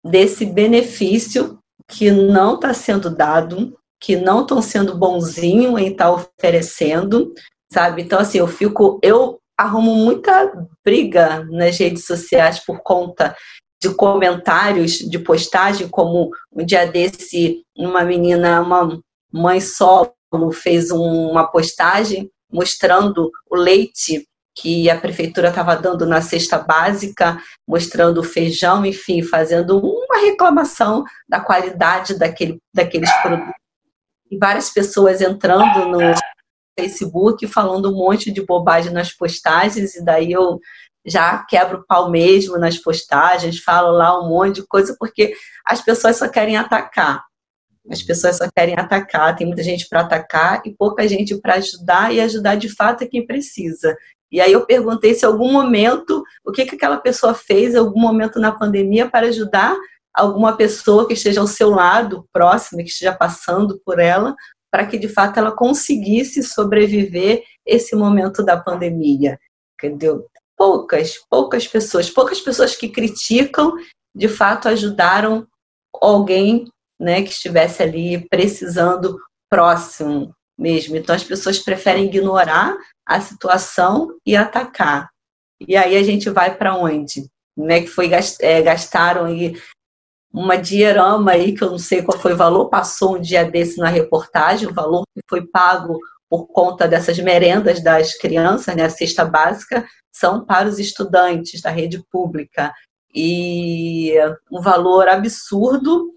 desse benefício que não está sendo dado, que não estão sendo bonzinho em estar tá oferecendo, sabe? Então, assim, eu fico, eu arrumo muita briga nas redes sociais por conta de comentários de postagem, como um dia desse, uma menina, uma mãe solo, fez uma postagem mostrando o leite que a prefeitura estava dando na cesta básica, mostrando o feijão, enfim, fazendo uma reclamação da qualidade daquele, daqueles produtos. E várias pessoas entrando no Facebook falando um monte de bobagem nas postagens, e daí eu já quebro o pau mesmo nas postagens, falo lá um monte de coisa, porque as pessoas só querem atacar. As pessoas só querem atacar, tem muita gente para atacar e pouca gente para ajudar, e ajudar de fato é quem precisa. E aí eu perguntei se algum momento, o que, que aquela pessoa fez, em algum momento na pandemia, para ajudar alguma pessoa que esteja ao seu lado, próxima, que esteja passando por ela, para que de fato ela conseguisse sobreviver esse momento da pandemia. Entendeu? poucas, poucas pessoas, poucas pessoas que criticam, de fato ajudaram alguém, né, que estivesse ali precisando próximo mesmo. Então as pessoas preferem ignorar a situação e atacar. E aí a gente vai para onde? Né, que foi é, gastaram aí uma diorama aí que eu não sei qual foi o valor, passou um dia desse na reportagem, o valor que foi pago por conta dessas merendas das crianças, né, a cesta básica, são para os estudantes da rede pública. E um valor absurdo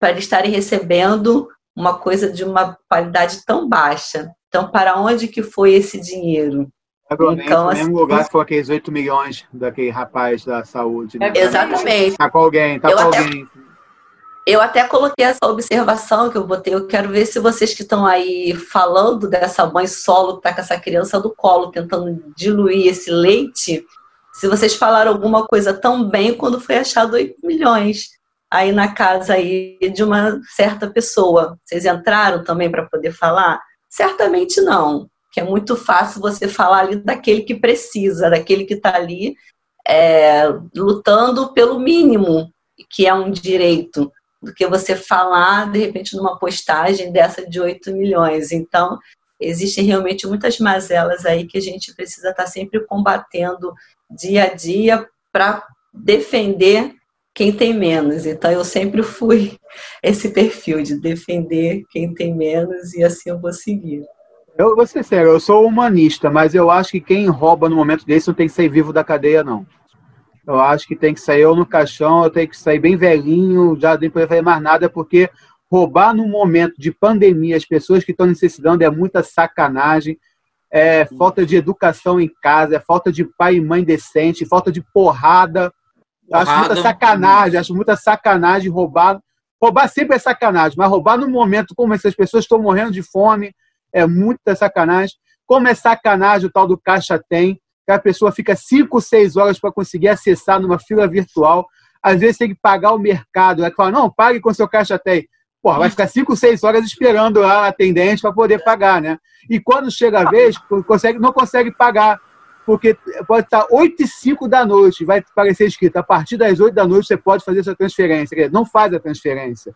para estarem recebendo uma coisa de uma qualidade tão baixa. Então, para onde que foi esse dinheiro? Provavelmente então, no mesmo assim, lugar que foi aqueles 8 milhões daquele rapaz da saúde. Né? Exatamente. Está com alguém, está com até... alguém. Eu até coloquei essa observação que eu botei. Eu quero ver se vocês que estão aí falando dessa mãe solo que está com essa criança do colo, tentando diluir esse leite, se vocês falaram alguma coisa tão bem quando foi achado 8 milhões aí na casa aí de uma certa pessoa. Vocês entraram também para poder falar? Certamente não, que é muito fácil você falar ali daquele que precisa, daquele que está ali é, lutando pelo mínimo, que é um direito do que você falar, de repente, numa postagem dessa de 8 milhões. Então, existem realmente muitas mazelas aí que a gente precisa estar sempre combatendo dia a dia para defender quem tem menos. Então, eu sempre fui <laughs> esse perfil de defender quem tem menos e assim eu vou seguir. Eu vou ser sério, eu sou humanista, mas eu acho que quem rouba no momento desse não tem que sair vivo da cadeia, não. Eu acho que tem que sair ou no caixão, ou tem que sair bem velhinho, já nem poder fazer mais nada, porque roubar num momento de pandemia as pessoas que estão necessitando é muita sacanagem, é falta de educação em casa, é falta de pai e mãe decente, falta de porrada. porrada. Acho muita sacanagem, acho muita sacanagem roubar. Roubar sempre é sacanagem, mas roubar num momento como essas pessoas estão morrendo de fome é muita sacanagem. Como é sacanagem o tal do caixa tem, que a pessoa fica 5, 6 horas para conseguir acessar numa fila virtual. Às vezes tem que pagar o mercado. Aí fala, não, pague com seu caixa tem. Porra, vai ficar 5, 6 horas esperando a atendente para poder pagar, né? E quando chega a vez, consegue, não consegue pagar, porque pode estar 8 e 5 da noite, vai parecer escrito, a partir das 8 da noite você pode fazer sua transferência. Não faz a transferência.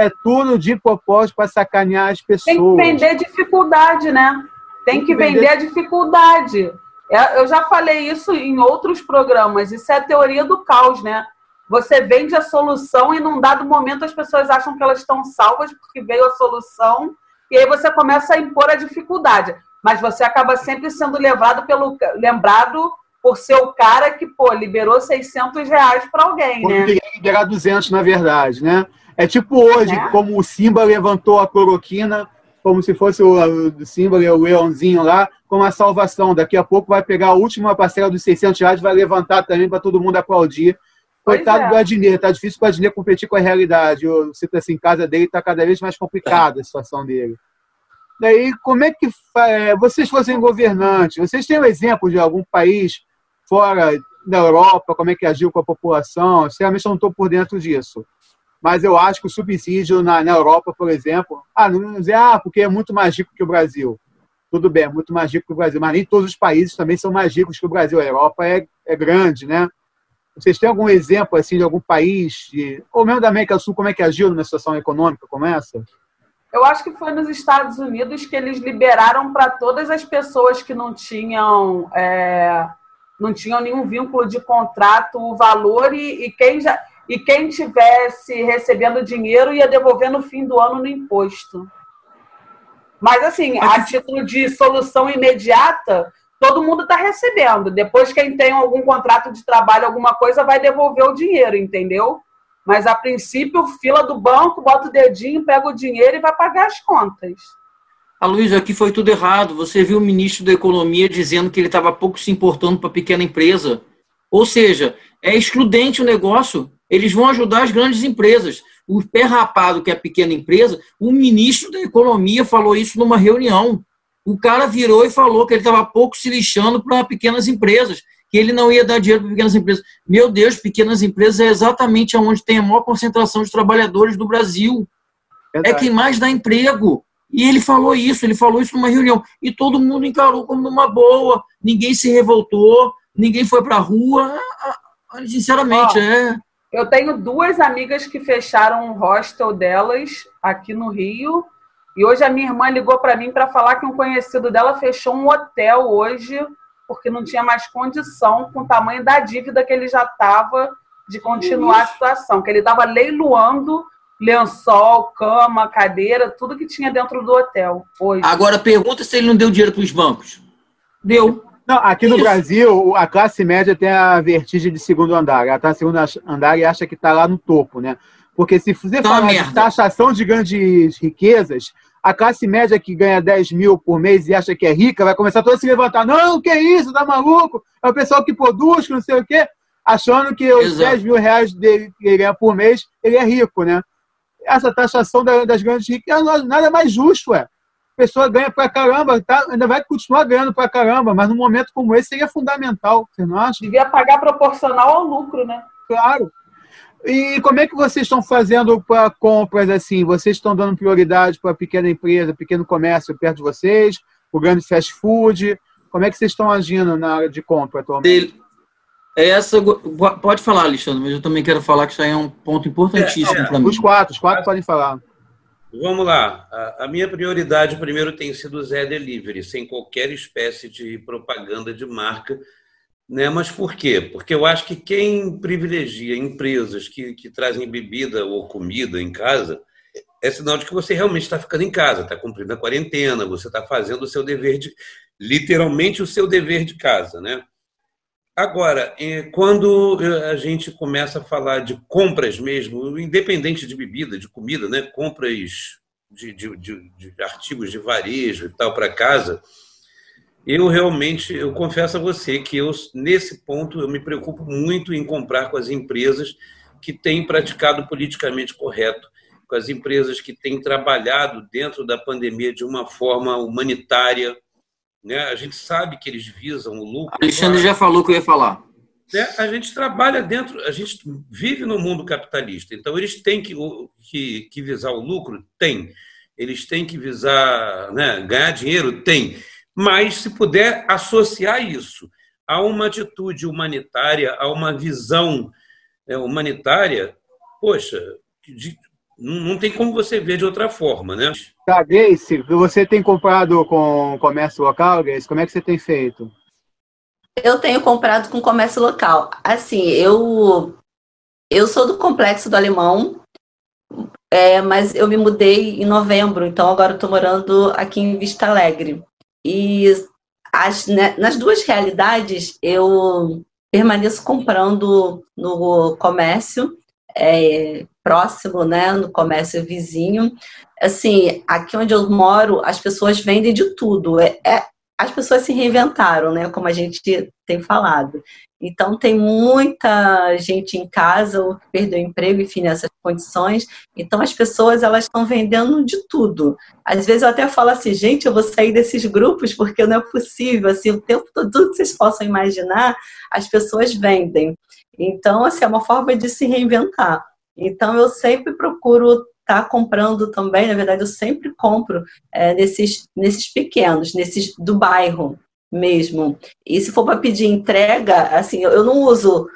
É tudo de propósito para sacanear as pessoas. Tem que vender dificuldade, né? Tem, Tem que, vender a dificuldade. É, eu já falei isso em outros programas. Isso é a teoria do caos, né? Você vende a solução e num dado momento as pessoas acham que elas estão salvas porque veio a solução e aí você começa a impor a dificuldade. Mas você acaba sempre sendo levado pelo lembrado por ser o cara que pô liberou 600 reais para alguém, Quando né? Liberar 200 na verdade, né? É tipo hoje, é. como o Simba levantou a cloroquina como se fosse o, o símbolo, o leãozinho lá, com a salvação. Daqui a pouco vai pegar a última parcela dos 600 reais, vai levantar também para todo mundo aplaudir. Coitado é. do Adnet, tá difícil para o Adnet competir com a realidade. O cito assim, casa dele está cada vez mais complicada a situação dele. Daí, como é que é, vocês fossem governantes? Vocês têm um exemplo de algum país fora da Europa, como é que agiu com a população? Sinceramente, eu não estou por dentro disso mas eu acho que o subsídio na, na Europa, por exemplo, ah, não dizer, ah, porque é muito mais rico que o Brasil. Tudo bem, é muito mais rico que o Brasil, mas nem todos os países também são mais ricos que o Brasil. A Europa é, é grande, né? Vocês têm algum exemplo assim de algum país, de, ou mesmo da América do Sul, como é que agiu numa situação econômica como essa? Eu acho que foi nos Estados Unidos que eles liberaram para todas as pessoas que não tinham é, não tinham nenhum vínculo de contrato o valor e, e quem já e quem tivesse recebendo dinheiro ia devolver no fim do ano no imposto. Mas, assim, a título de solução imediata, todo mundo está recebendo. Depois, quem tem algum contrato de trabalho, alguma coisa, vai devolver o dinheiro, entendeu? Mas, a princípio, fila do banco, bota o dedinho, pega o dinheiro e vai pagar as contas. A Luísa, aqui foi tudo errado. Você viu o ministro da Economia dizendo que ele estava pouco se importando para a pequena empresa. Ou seja, é excludente o negócio eles vão ajudar as grandes empresas. O pé rapado, que é a pequena empresa, o ministro da Economia falou isso numa reunião. O cara virou e falou que ele estava pouco se lixando para pequenas empresas, que ele não ia dar dinheiro para pequenas empresas. Meu Deus, pequenas empresas é exatamente onde tem a maior concentração de trabalhadores do Brasil. É Verdade. É quem mais dá emprego. E ele falou isso, ele falou isso numa reunião. E todo mundo encarou como numa boa, ninguém se revoltou, ninguém foi para a rua. Ah, ah, sinceramente, oh. é. Eu tenho duas amigas que fecharam um hostel delas aqui no Rio. E hoje a minha irmã ligou para mim para falar que um conhecido dela fechou um hotel hoje porque não tinha mais condição com o tamanho da dívida que ele já estava de continuar a situação, que ele estava leiloando lençol, cama, cadeira, tudo que tinha dentro do hotel hoje. Agora pergunta se ele não deu dinheiro para os bancos. Deu. Não, aqui no Brasil, a classe média tem a vertigem de segundo andar. Ela está no segundo andar e acha que está lá no topo, né? Porque se você tá falar de taxação de grandes riquezas, a classe média que ganha 10 mil por mês e acha que é rica vai começar toda a se levantar. Não, que isso, tá maluco? É o pessoal que produz, que não sei o quê, achando que os Exato. 10 mil reais dele, que ele ganha por mês, ele é rico, né? Essa taxação das grandes riquezas nada mais justo, é pessoa ganha pra caramba, tá? ainda vai continuar ganhando pra caramba, mas num momento como esse seria fundamental, você não acha? Devia pagar proporcional ao lucro, né? Claro. E como é que vocês estão fazendo para compras assim? Vocês estão dando prioridade para pequena empresa, pequeno comércio perto de vocês, o grande fast food? Como é que vocês estão agindo na área de compra atualmente? Essa, pode falar, Alexandre, mas eu também quero falar que isso aí é um ponto importantíssimo é, é. para mim. Os quatro, os quatro podem falar. Vamos lá. A, minha prioridade primeiro tem sido o Zé Delivery, sem qualquer espécie de propaganda de marca. Né? Mas por quê? Porque eu acho que quem privilegia empresas que, que trazem bebida ou comida em casa é sinal de que você realmente está ficando em casa, está cumprindo a quarentena, você está fazendo o seu dever de. literalmente o seu dever de casa. Né? Agora, é, quando a gente começa a falar de compras mesmo, independente de bebida, de comida, né? compras de, de, de, de artigos de varejo e tal para casa, eu realmente, eu confesso a você que eu, nesse ponto, eu me preocupo muito em comprar com as empresas que têm praticado politicamente correto, com as empresas que têm trabalhado dentro da pandemia de uma forma humanitária. Né? A gente sabe que eles visam o lucro. Alexandre já falou que eu ia falar. Né? A gente trabalha dentro, a gente vive no mundo capitalista, então eles têm que, que, que visar o lucro? Tem. Eles têm que visar né, ganhar dinheiro? Tem. Mas se puder associar isso a uma atitude humanitária, a uma visão é, humanitária, poxa, de, não tem como você ver de outra forma, né? Tá, Grace, você tem comprado com comércio local, Grace? Como é que você tem feito? Eu tenho comprado com comércio local. Assim, eu eu sou do complexo do Alemão, é, mas eu me mudei em novembro, então agora estou morando aqui em Vista Alegre. E as, né, nas duas realidades eu permaneço comprando no comércio é, próximo, né, no comércio vizinho. Assim, aqui onde eu moro, as pessoas vendem de tudo. É, é, as pessoas se reinventaram, né, como a gente tem falado. Então, tem muita gente em casa ou que perdeu o emprego, enfim, nessas condições. Então, as pessoas elas estão vendendo de tudo. Às vezes eu até falo assim, gente, eu vou sair desses grupos porque não é possível. Assim, o tempo todo, tudo que vocês possam imaginar, as pessoas vendem. Então, assim, é uma forma de se reinventar. Então, eu sempre procuro estar tá comprando também, na verdade, eu sempre compro é, nesses, nesses pequenos, nesses do bairro mesmo. E se for para pedir entrega, assim, eu não uso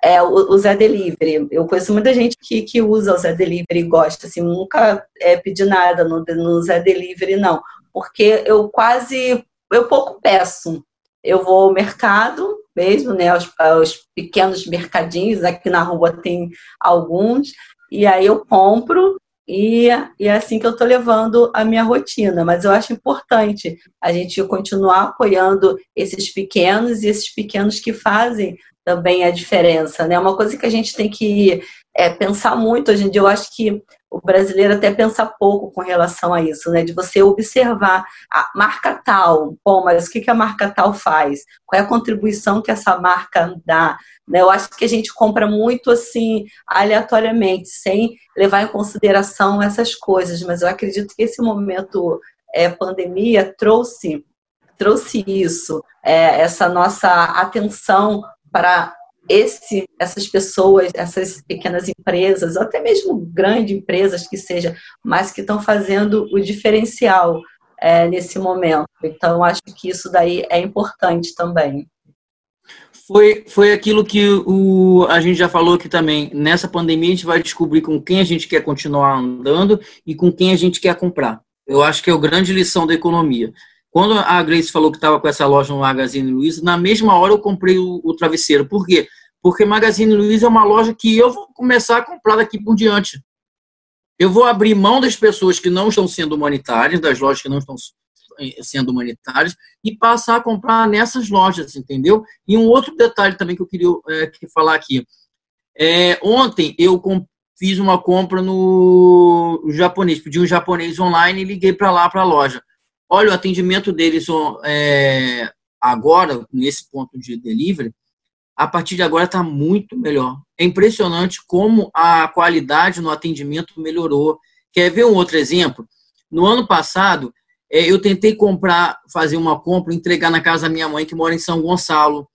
é, o, o Zé Delivery. Eu conheço muita gente que, que usa o Zé Delivery e gosta, assim, nunca é, pedi nada no, no Zé Delivery, não. Porque eu quase, eu pouco peço. Eu vou ao mercado mesmo, né, os, os pequenos mercadinhos, aqui na rua tem alguns, e aí eu compro e, e, é assim que eu estou levando a minha rotina. Mas eu acho importante a gente continuar apoiando esses pequenos e esses pequenos que fazem também a diferença. Né? Uma coisa que a gente tem que é, pensar muito hoje em dia, eu acho que o brasileiro até pensa pouco com relação a isso, né? De você observar a marca tal, bom, mas o que a marca tal faz? Qual é a contribuição que essa marca dá? Né? Eu acho que a gente compra muito assim, aleatoriamente, sem levar em consideração essas coisas, mas eu acredito que esse momento é, pandemia trouxe trouxe isso, é, essa nossa atenção para esse, essas pessoas, essas pequenas empresas, até mesmo grandes empresas que seja, mas que estão fazendo o diferencial é, nesse momento. Então, acho que isso daí é importante também. Foi, foi aquilo que o, a gente já falou aqui também. Nessa pandemia, a gente vai descobrir com quem a gente quer continuar andando e com quem a gente quer comprar. Eu acho que é a grande lição da economia. Quando a Grace falou que estava com essa loja no Magazine Luiza, na mesma hora eu comprei o, o, travesseiro. Por quê? Porque Magazine Luiza é uma loja que eu vou começar a comprar daqui por diante. Eu vou abrir mão das pessoas que não estão sendo humanitárias, das lojas que não estão eh, sendo humanitárias, e passar a comprar nessas lojas, entendeu? E um outro detalhe também que eu queria é, falar aqui. É, ontem eu fiz uma compra no japonês, pedi um japonês online e liguei para lá, para a loja. Olha, o atendimento deles é, agora, nesse ponto de delivery, a partir de agora está muito melhor. É impressionante como a qualidade no atendimento melhorou. Quer ver um outro exemplo? No ano passado, é, eu tentei comprar, fazer uma compra, entregar na casa da minha mãe, que mora em São Gonçalo.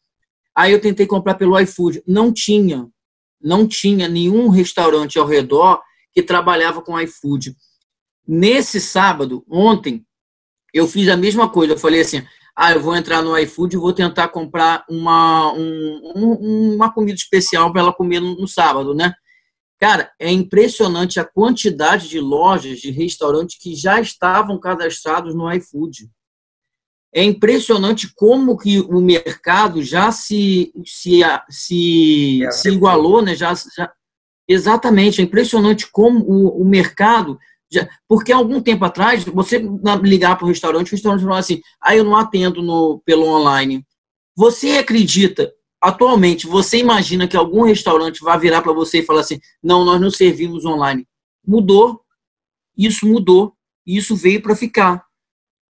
Aí eu tentei comprar pelo iFood. Não tinha. Não tinha nenhum restaurante ao redor que trabalhava com iFood. Nesse sábado, ontem, eu fiz a mesma coisa. Eu falei assim: ah, eu vou entrar no iFood e vou tentar comprar uma, um, uma comida especial para ela comer no, no, sábado, né? Cara, é impressionante a quantidade de lojas, de restaurantes que já estavam cadastrados no iFood. É impressionante como que o mercado já se, se, se, é, se igualou, né? Já, já, exatamente, é impressionante como o, o mercado porque algum tempo atrás, você ligar para o restaurante, o restaurante falou assim, ah, eu não atendo no, pelo online. Você acredita atualmente, você imagina que algum restaurante vai virar para você e falar assim: não, nós não servimos online? Mudou. Isso mudou. Isso veio para ficar.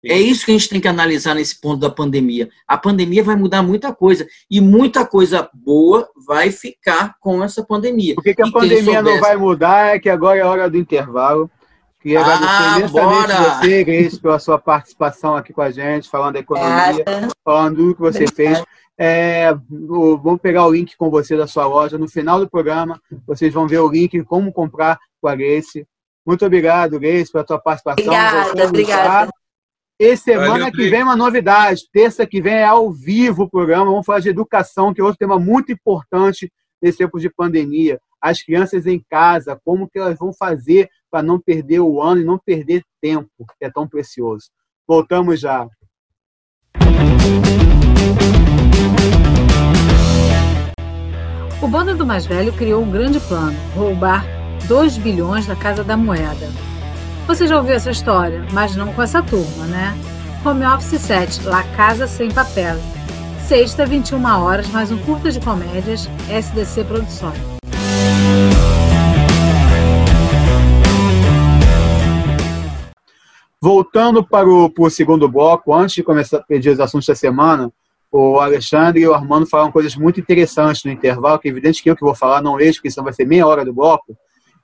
É isso que a gente tem que analisar nesse ponto da pandemia. A pandemia vai mudar muita coisa. E muita coisa boa vai ficar com essa pandemia. O que, que a pandemia não vai mudar é que agora é hora do intervalo. Queria ah, agradecer imensamente você, Grace, pela sua participação aqui com a gente, falando da economia, falando do que você fez. É, vamos pegar o link com você da sua loja. No final do programa, vocês vão ver o link como comprar com a Grace. Muito obrigado, Grace, pela sua participação. Obrigada, obrigada. E semana Valeu, que vem uma novidade. Terça que vem é ao vivo o programa. Vamos falar de educação, que é outro tema muito importante nesse tempo de pandemia. As crianças em casa, como que elas vão fazer para não perder o ano e não perder tempo, que é tão precioso. Voltamos já. O Banda do Mais Velho criou um grande plano: roubar 2 bilhões da Casa da Moeda. Você já ouviu essa história, mas não com essa turma, né? Home Office 7, La Casa Sem Papel. Sexta, 21 horas, mais um curta de comédias, SDC Produções. Voltando para o, para o segundo bloco, antes de começar a pedir os assuntos da semana, o Alexandre e o Armando falaram coisas muito interessantes no intervalo, que é evidente que eu que vou falar, não eles, porque senão vai ser meia hora do bloco.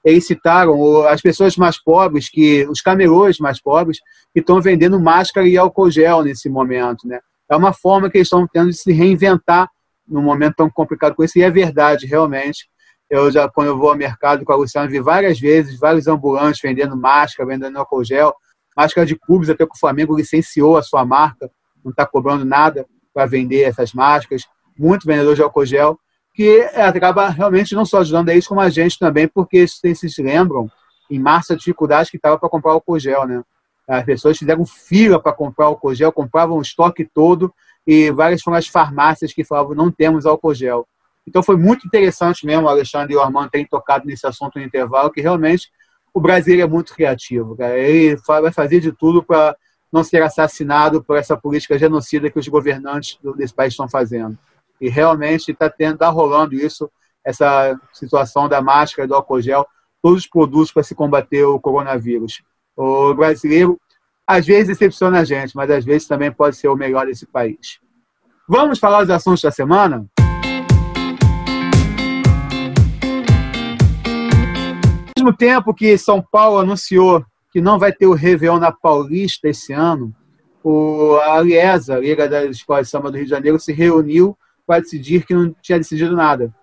Eles citaram as pessoas mais pobres, que os camelôs mais pobres, que estão vendendo máscara e álcool gel nesse momento. Né? É uma forma que eles estão tendo de se reinventar num momento tão complicado com isso, e é verdade, realmente. Eu já, quando eu vou ao mercado com a Luciana, vi várias vezes vários ambulantes vendendo máscara, vendendo álcool gel máscara de clubes, até que o Flamengo licenciou a sua marca, não está cobrando nada para vender essas máscaras. Muito vendedor de álcool gel, que acaba realmente não só ajudando eles, como a gente também, porque vocês se lembram, em março, a dificuldade que estava para comprar álcool gel, né? As pessoas fizeram fila para comprar álcool gel, compravam o estoque todo, e várias foram as farmácias que falavam não temos álcool gel. Então foi muito interessante mesmo o Alexandre e o Armando terem tocado nesse assunto no intervalo, que realmente o Brasil é muito criativo. Cara. Ele vai fazer de tudo para não ser assassinado por essa política genocida que os governantes desse país estão fazendo. E realmente está tá rolando isso, essa situação da máscara, do álcool gel, todos os produtos para se combater o coronavírus. O brasileiro, às vezes, decepciona a gente, mas às vezes também pode ser o melhor desse país. Vamos falar dos assuntos da semana? Mesmo tempo que São Paulo anunciou que não vai ter o Réveillon na Paulista esse ano, o, a Liesa, a Liga da Escola de Samba do Rio de Janeiro, se reuniu para decidir que não tinha decidido nada.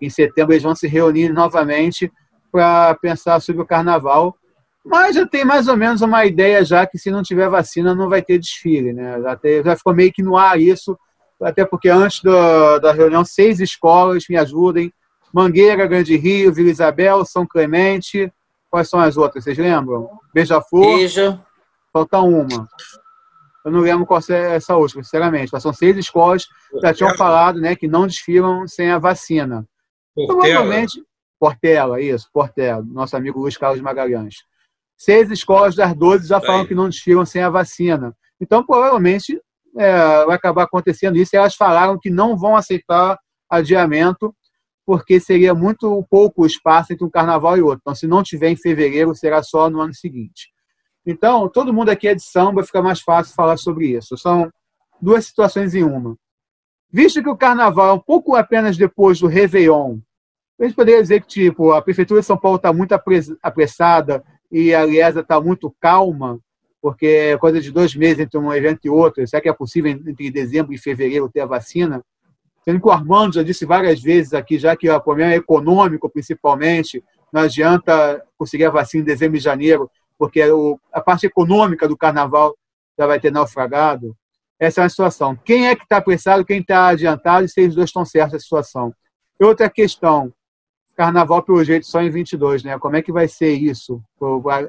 Em setembro eles vão se reunir novamente para pensar sobre o carnaval, mas já tem mais ou menos uma ideia já que se não tiver vacina não vai ter desfile, né? Já, ter, já ficou meio que no ar isso, até porque antes do, da reunião seis escolas me ajudem, Mangueira, Grande Rio, Vila Isabel, São Clemente. Quais são as outras? Vocês lembram? Beija-Flor. Beija. Falta uma. Eu não lembro qual é essa última, sinceramente. Mas são seis escolas que já tinham falado né, que não desfilam sem a vacina. Portela. Provavelmente. Portela, isso, Portela, nosso amigo Luiz Carlos Magalhães. Seis escolas das 12 já falam que não desfilam sem a vacina. Então, provavelmente, é, vai acabar acontecendo isso. E elas falaram que não vão aceitar adiamento porque seria muito pouco espaço entre um carnaval e outro. Então, se não tiver em fevereiro, será só no ano seguinte. Então, todo mundo aqui é de samba, fica mais fácil falar sobre isso. São duas situações em uma. Visto que o carnaval é um pouco apenas depois do Réveillon, a gente poderia dizer que tipo, a Prefeitura de São Paulo está muito apressada e a Liesa está muito calma, porque é coisa de dois meses entre um evento e outro. Será que é possível entre dezembro e fevereiro ter a vacina? Sendo que o Armando já disse várias vezes aqui, já que o problema é econômico, principalmente, não adianta conseguir a vacina em dezembro e janeiro, porque a parte econômica do carnaval já vai ter naufragado. Essa é uma situação. Quem é que está apressado, quem está adiantado, e se eles dois estão certos a situação. Outra questão, carnaval, pelo jeito, só em 22, né? Como é que vai ser isso?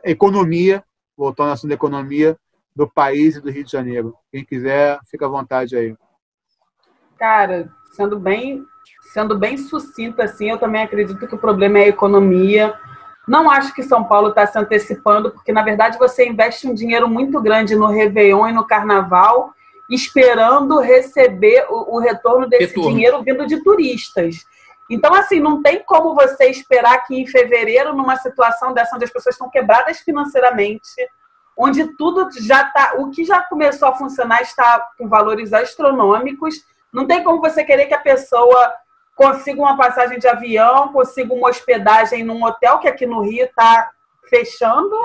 A economia, voltando ao assunto da economia, do país e do Rio de Janeiro. Quem quiser, fica à vontade aí. Cara, sendo bem, sendo bem sucinta assim, eu também acredito que o problema é a economia. Não acho que São Paulo está se antecipando, porque na verdade você investe um dinheiro muito grande no Réveillon e no Carnaval esperando receber o, o retorno desse retorno. dinheiro vindo de turistas. Então, assim, não tem como você esperar que em fevereiro, numa situação dessa onde as pessoas estão quebradas financeiramente, onde tudo já está, o que já começou a funcionar está com valores astronômicos, não tem como você querer que a pessoa consiga uma passagem de avião, consiga uma hospedagem num hotel que aqui no Rio está fechando,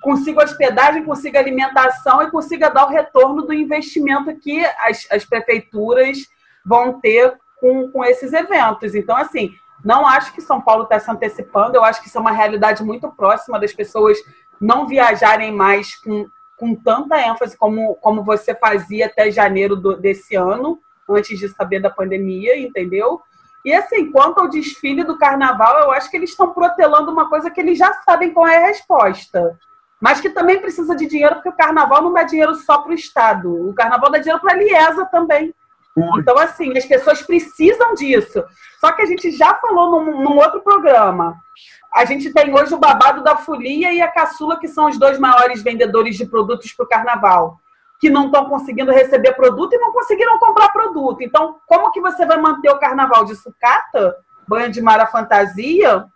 consiga hospedagem, consiga alimentação e consiga dar o retorno do investimento que as, as prefeituras vão ter com, com esses eventos. Então, assim, não acho que São Paulo está se antecipando, eu acho que isso é uma realidade muito próxima das pessoas não viajarem mais com, com tanta ênfase como, como você fazia até janeiro do, desse ano, antes de saber da pandemia, entendeu? E assim, quanto ao desfile do carnaval, eu acho que eles estão protelando uma coisa que eles já sabem qual é a resposta. Mas que também precisa de dinheiro, porque o carnaval não dá dinheiro só para o Estado. O carnaval dá dinheiro para a Liesa também. Então, assim, as pessoas precisam disso. Só que a gente já falou num, num, outro programa. A gente tem hoje o babado da Folia e a Caçula, que são os dois maiores vendedores de produtos para o carnaval que não estão conseguindo receber produto e não conseguiram comprar produto. Então, como que você vai manter o carnaval de sucata, banho de mar a fantasia?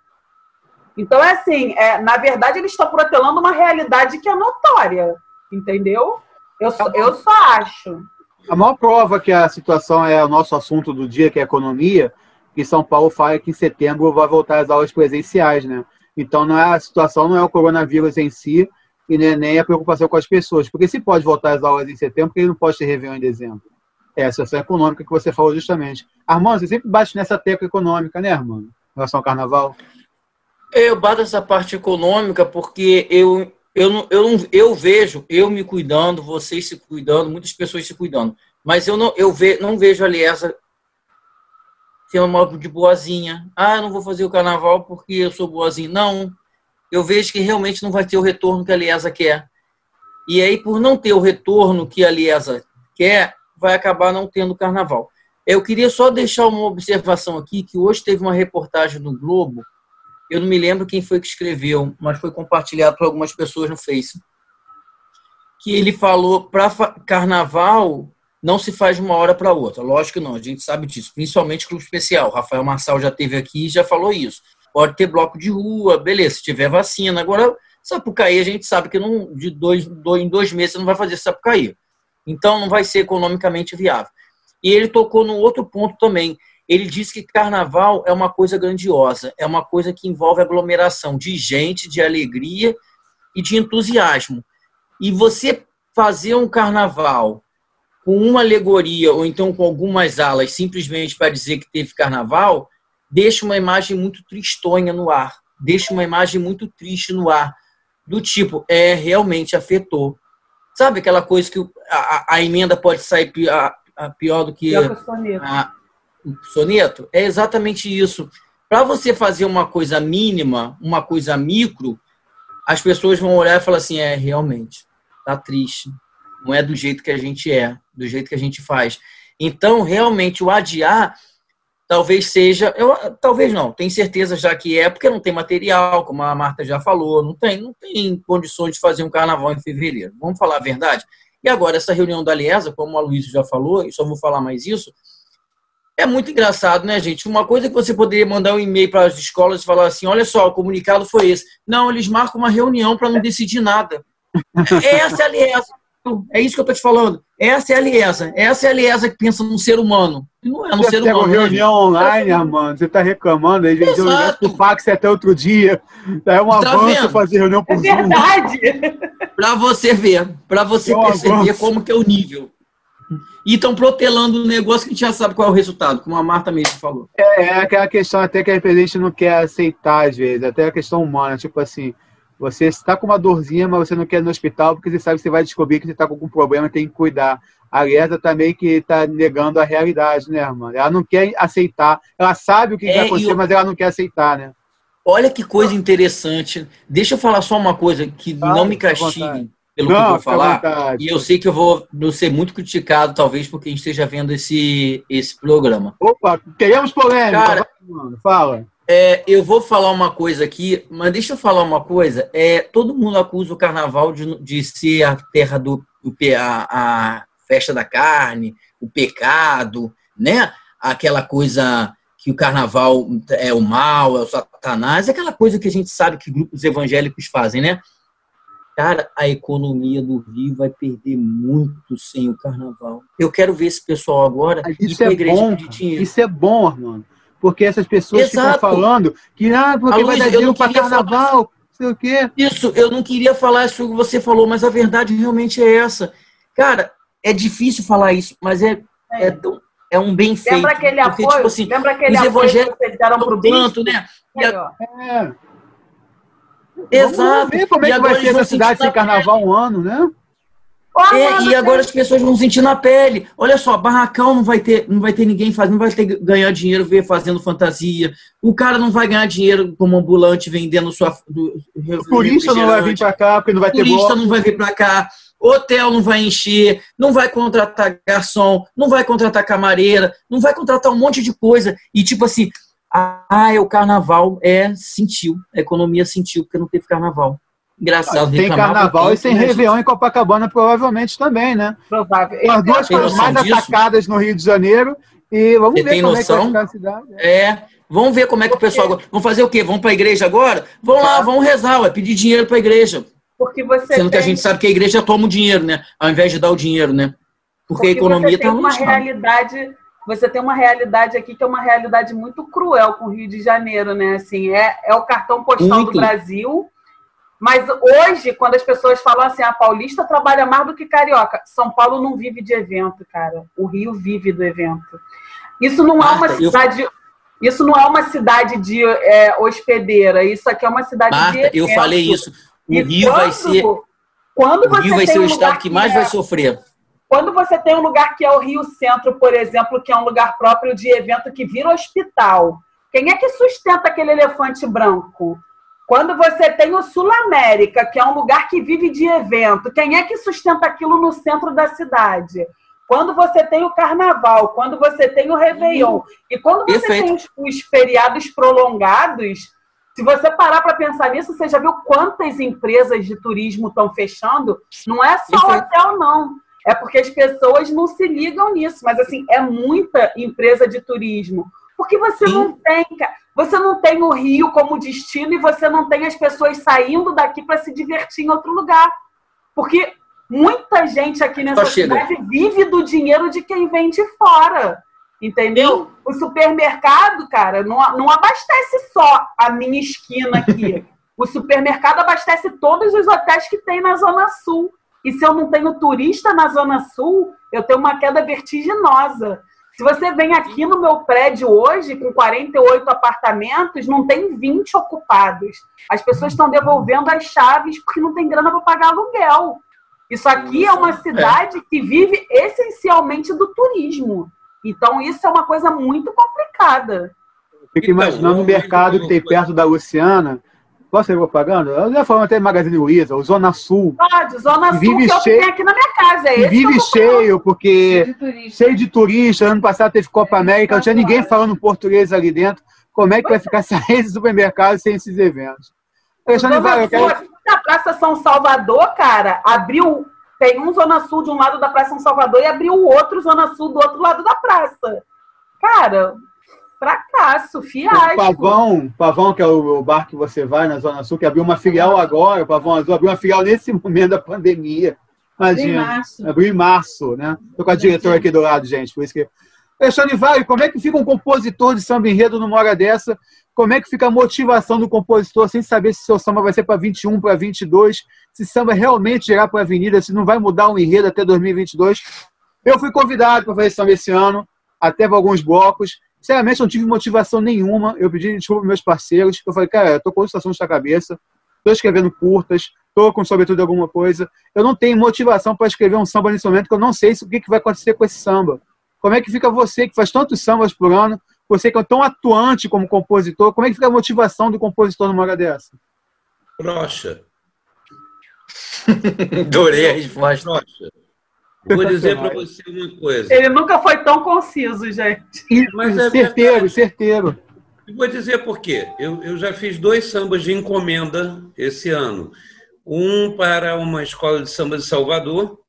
Então, é assim, é, na verdade, eles estão protelando uma realidade que é notória, entendeu? Eu, eu só acho. A maior prova que a situação é o nosso assunto do dia, que é a economia, que São Paulo fala que em setembro vai voltar às aulas presenciais, né? Então, não é, a situação não é o coronavírus em si, e nem a preocupação com as pessoas. Porque se pode voltar às aulas em setembro, porque ele não pode ter Réveillon em dezembro. É a situação econômica que você falou justamente. Armando, você sempre bate nessa tecla econômica, né, Armando? Em relação ao carnaval? Eu bato essa parte econômica porque eu, eu, eu, eu vejo eu me cuidando, vocês se cuidando, muitas pessoas se cuidando. Mas eu não, eu ve, não vejo a Liesa sendo uma de boazinha. Ah, não vou fazer o carnaval porque eu sou boazinha. Não, eu vejo que realmente não vai ter o retorno que a Liesa quer. E aí, por não ter o retorno que a Liesa quer, vai acabar não tendo carnaval. Eu queria só deixar uma observação aqui, que hoje teve uma reportagem do Globo, eu não me lembro quem foi que escreveu, mas foi compartilhado por algumas pessoas no Facebook, que ele falou para carnaval não se faz de uma hora para outra. Lógico que não, a gente sabe disso, principalmente clube especial. Rafael Marçal já teve aqui e já falou isso pode ter bloco de rua, beleza, se tiver vacina. Agora, Sapucaí, a gente sabe que não, de dois, dois, em dois meses não vai fazer Sapucaí. Então, não vai ser economicamente viável. E ele tocou no outro ponto também. Ele disse que carnaval é uma coisa grandiosa, é uma coisa que envolve aglomeração de gente, de alegria e de entusiasmo. E você fazer um carnaval com uma alegoria ou então com algumas alas simplesmente para dizer que teve carnaval, deixa uma imagem muito tristonha no ar, deixa uma imagem muito triste no ar, do tipo, é, realmente afetou. Sabe aquela coisa que a, a emenda pode sair pior, pior do que pior soneto. A, o soneto? É exatamente isso. Para você fazer uma coisa mínima, uma coisa micro, as pessoas vão olhar e falar assim, é, realmente, tá triste. Não é do jeito que a gente é, do jeito que a gente faz. Então, realmente, o adiar talvez seja, eu, talvez não, tenho certeza já que é, porque não tem material, como a Marta já falou, não tem, não tem condições de fazer um carnaval em fevereiro. Vamos falar a verdade? E agora, essa reunião da Liesa, como a Luísa já falou, e só vou falar mais isso, é muito engraçado, né, gente? Uma coisa que você poderia mandar um e-mail para as escolas e falar assim: olha só, o comunicado foi esse. Não, eles marcam uma reunião para não decidir nada. <laughs> Essa é a Liesa. É isso que eu estou te falando. Essa é a Liesa. Essa é a Liesa que pensa no ser humano. E não é você ser humano. Você né, reunião online, Armando. Você está reclamando aí. Gente, o fax até outro dia. É um tá avanço vendo? fazer reunião por é verdade. Para você ver. Para você é perceber como que é o nível. E estão protelando um negócio que a gente já sabe qual é o resultado, como a Marta mesmo falou. É, é aquela questão até que a gente não quer aceitar, às vezes. Até a questão humana. Tipo assim você está com uma dorzinha, mas você não quer ir no hospital porque você sabe que você vai descobrir que você está com algum problema e tem que cuidar. A Lesa também que está negando a realidade, né, irmã? Ela não quer aceitar. Ela sabe o que é, vai acontecer, eu... mas ela não quer aceitar, né? Olha que coisa interessante. Deixa eu falar só uma coisa que ah, não me castigue pelo não, que eu vou falar. E eu sei que eu vou, ser muito criticado, talvez, porque a gente esteja vendo esse, esse programa. Opa, queremos polêmica. Cara, fala. É, eu vou falar uma coisa aqui, mas deixa eu falar uma coisa. É, todo mundo acusa o carnaval de, de ser a terra do a, a festa da carne, o pecado, né? Aquela coisa que o carnaval é o mal, é o satanás, aquela coisa que a gente sabe que grupos evangélicos fazem, né? Cara, a economia do Rio vai perder muito sem o carnaval. Eu quero ver esse pessoal agora isso é bom, Isso é bom, Armando. Porque essas pessoas Exato. ficam falando que ah, porque vai dar dinheiro para carnaval, sei o quê. Isso, eu não queria falar isso que você falou, mas a verdade realmente é essa. Cara, é difícil falar isso, mas é, é. é tão, é um bem feito. Lembra aquele porque, apoio? Tipo assim, lembra aquele os apoio evangélicos que deram para o tanto, né? E a... é. Exato. Vamos ver como é que vai ser essa cidade sem carnaval um ano, né? É, e agora as pessoas vão sentir na pele. Olha só, barracão não vai ter, não vai ter ninguém fazendo, não vai ter ganhar dinheiro ver fazendo fantasia. O cara não vai ganhar dinheiro como ambulante vendendo sua. Do, o turista não vai vir para cá porque não vai ter. O turista não vai vir para cá hotel não vai encher, não vai contratar garçom, não vai contratar camareira, não vai contratar um monte de coisa. E tipo assim, ah, é o carnaval é sentiu, a economia sentiu porque não teve carnaval. Engraçado. Tem carnaval e sem né, Réveillon em Copacabana, provavelmente também, né? Provável. As duas coisas mais disso? atacadas no Rio de Janeiro. E vamos Você ver como noção? é que vai ficar a cidade. É. é. Vamos ver como é que o pessoal. Vamos fazer o quê? Vamos para a igreja agora? Vamos lá, vamos rezar, vai pedir dinheiro para a igreja. Porque você Sendo tem... que a gente sabe que a igreja toma o dinheiro, né? Ao invés de dar o dinheiro, né? Porque, Porque a economia está uma realidade Você tem uma realidade aqui que é uma realidade muito cruel com o Rio de Janeiro, né? Assim, é, é o cartão postal muito. do Brasil. Mas hoje, quando as pessoas falam assim, a ah, paulista trabalha mais do que carioca. São Paulo não vive de evento, cara. O Rio vive do evento. Isso não Marta, é uma cidade. Eu... Isso não é uma cidade de é, hospedeira. Isso aqui é uma cidade Marta, de. Evento. Eu falei isso. O e Rio quando, vai ser. Quando o Rio vai ser um o estado que, que mais é, vai sofrer. Quando você tem um lugar que é o Rio Centro, por exemplo, que é um lugar próprio de evento que vira hospital, quem é que sustenta aquele elefante branco? Quando você tem o Sul América, que é um lugar que vive de evento, quem é que sustenta aquilo no centro da cidade? Quando você tem o carnaval, quando você tem o Réveillon, e quando você Perfeito. tem os, os feriados prolongados, se você parar para pensar nisso, você já viu quantas empresas de turismo estão fechando? Não é só Perfeito. hotel, não. É porque as pessoas não se ligam nisso. Mas, assim, é muita empresa de turismo. Porque você Sim. não tem, você não tem o Rio como destino e você não tem as pessoas saindo daqui para se divertir em outro lugar. Porque muita gente aqui nessa cidade vive do dinheiro de quem vem de fora. Entendeu? O supermercado, cara, não, não abastece só a minha esquina aqui. <laughs> o supermercado abastece todos os hotéis que tem na Zona Sul. E se eu não tenho turista na Zona Sul, eu tenho uma queda vertiginosa. Se você vem aqui no meu prédio hoje, com 48 apartamentos, não tem 20 ocupados. As pessoas estão devolvendo as chaves porque não tem grana para pagar aluguel. Isso aqui é uma cidade que vive essencialmente do turismo. Então, isso é uma coisa muito complicada. Fico então, imaginando o mercado que tem perto da Luciana. Posso ser propaganda? Eu já falando até Magazine Luiza, o Zona Sul. Pode, Zona Sul, vive que é cheio, aqui na minha casa. É vive cheio, porque cheio de, turista. Ano passado teve Copa é, América, não tinha ninguém falando português ali dentro. Como é que vai ficar <laughs> sem esse supermercado sem esses eventos? Alexandre, vai, eu quero... Na Praça São Salvador, cara, abriu tem um Zona Sul de um lado da Praça São Salvador e abriu o outro Zona Sul do outro lado da praça. Cara, fracasso, fiasco. O Pavão, Pavão, que é o bar que você vai na Zona Sul, que abriu uma filial agora, o Pavão Azul abriu uma filial nesse momento da pandemia. Imagina. Abriu em março. Abriu em março, né? Estou com a diretora aqui do lado, gente, por isso que. Alexandre Vale, como é que fica um compositor de samba enredo numa hora dessa? Como é que fica a motivação do compositor sem saber se seu samba vai ser para 21, para 22, se samba realmente irá para a avenida, se não vai mudar o enredo até 2022? Eu fui convidado para fazer samba esse ano, até para alguns blocos. Sinceramente, não tive motivação nenhuma. Eu pedi desculpa para meus parceiros. Eu falei, cara, eu tô com situação na cabeça, estou escrevendo curtas, estou com sobretudo alguma coisa. Eu não tenho motivação para escrever um samba nesse momento, que eu não sei o que vai acontecer com esse samba. Como é que fica você que faz tantos sambas por ano? Você que é tão atuante como compositor, como é que fica a motivação do compositor numa hora dessa? Brocha. <laughs> Adorei a resposta. Brocha. Vou dizer para você uma coisa. Ele nunca foi tão conciso, gente. Mas é certeiro, verdade. certeiro. vou dizer por quê. Eu, eu já fiz dois sambas de encomenda esse ano. Um para uma escola de samba de Salvador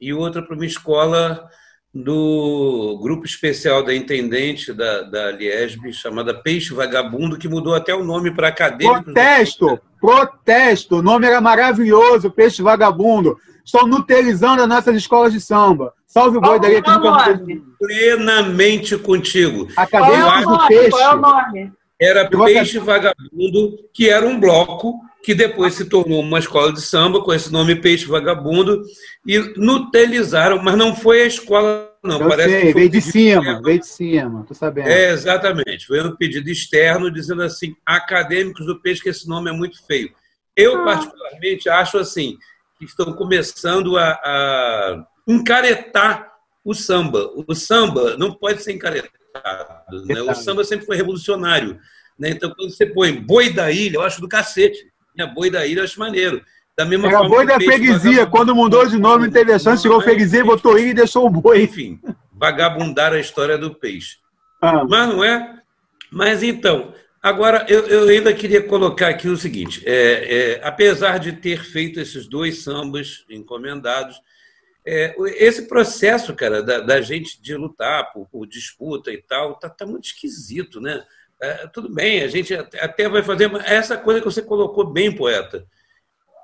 e outra para uma escola do grupo especial da intendente da, da Liesb, chamada Peixe Vagabundo, que mudou até o nome para acadêmicos. Protesto! Protesto! O nome era maravilhoso, Peixe Vagabundo. Estão nutelizando as nossas escolas de samba. Salve o boi daí que nunca Plenamente contigo. Acadêmicos do Peixe. Qual é o nome? Era Peixe Vagabundo, que era um bloco que depois se tornou uma escola de samba com esse nome Peixe Vagabundo e nutelizaram, mas não foi a escola não, Eu parece sei, veio de cima, externo. veio de cima, tô sabendo. É, exatamente, foi um pedido externo dizendo assim, acadêmicos do peixe, que esse nome é muito feio. Eu, ah. particularmente, acho assim, que estão começando a, a encaretar o samba. O samba não pode ser encaretado. Né? O samba sempre foi revolucionário. Né? Então, quando você põe boi da ilha, eu acho do cacete. Minha boi da ilha eu acho maneiro. Da mesma Era forma boi da freguesia. Quando mudou de nome, a chance, tirou freguesia, botou ilha e deixou o boi. Enfim, vagabundar a história do peixe. Ah. Mas não é? Mas então, agora eu, eu, ainda queria colocar aqui o seguinte: é, é, apesar de ter feito esses dois sambas encomendados, é, esse processo, cara, da, da gente de lutar por, por, disputa e tal, tá, tá muito esquisito, né? É, tudo bem, a gente até vai fazer essa coisa que você colocou bem, poeta.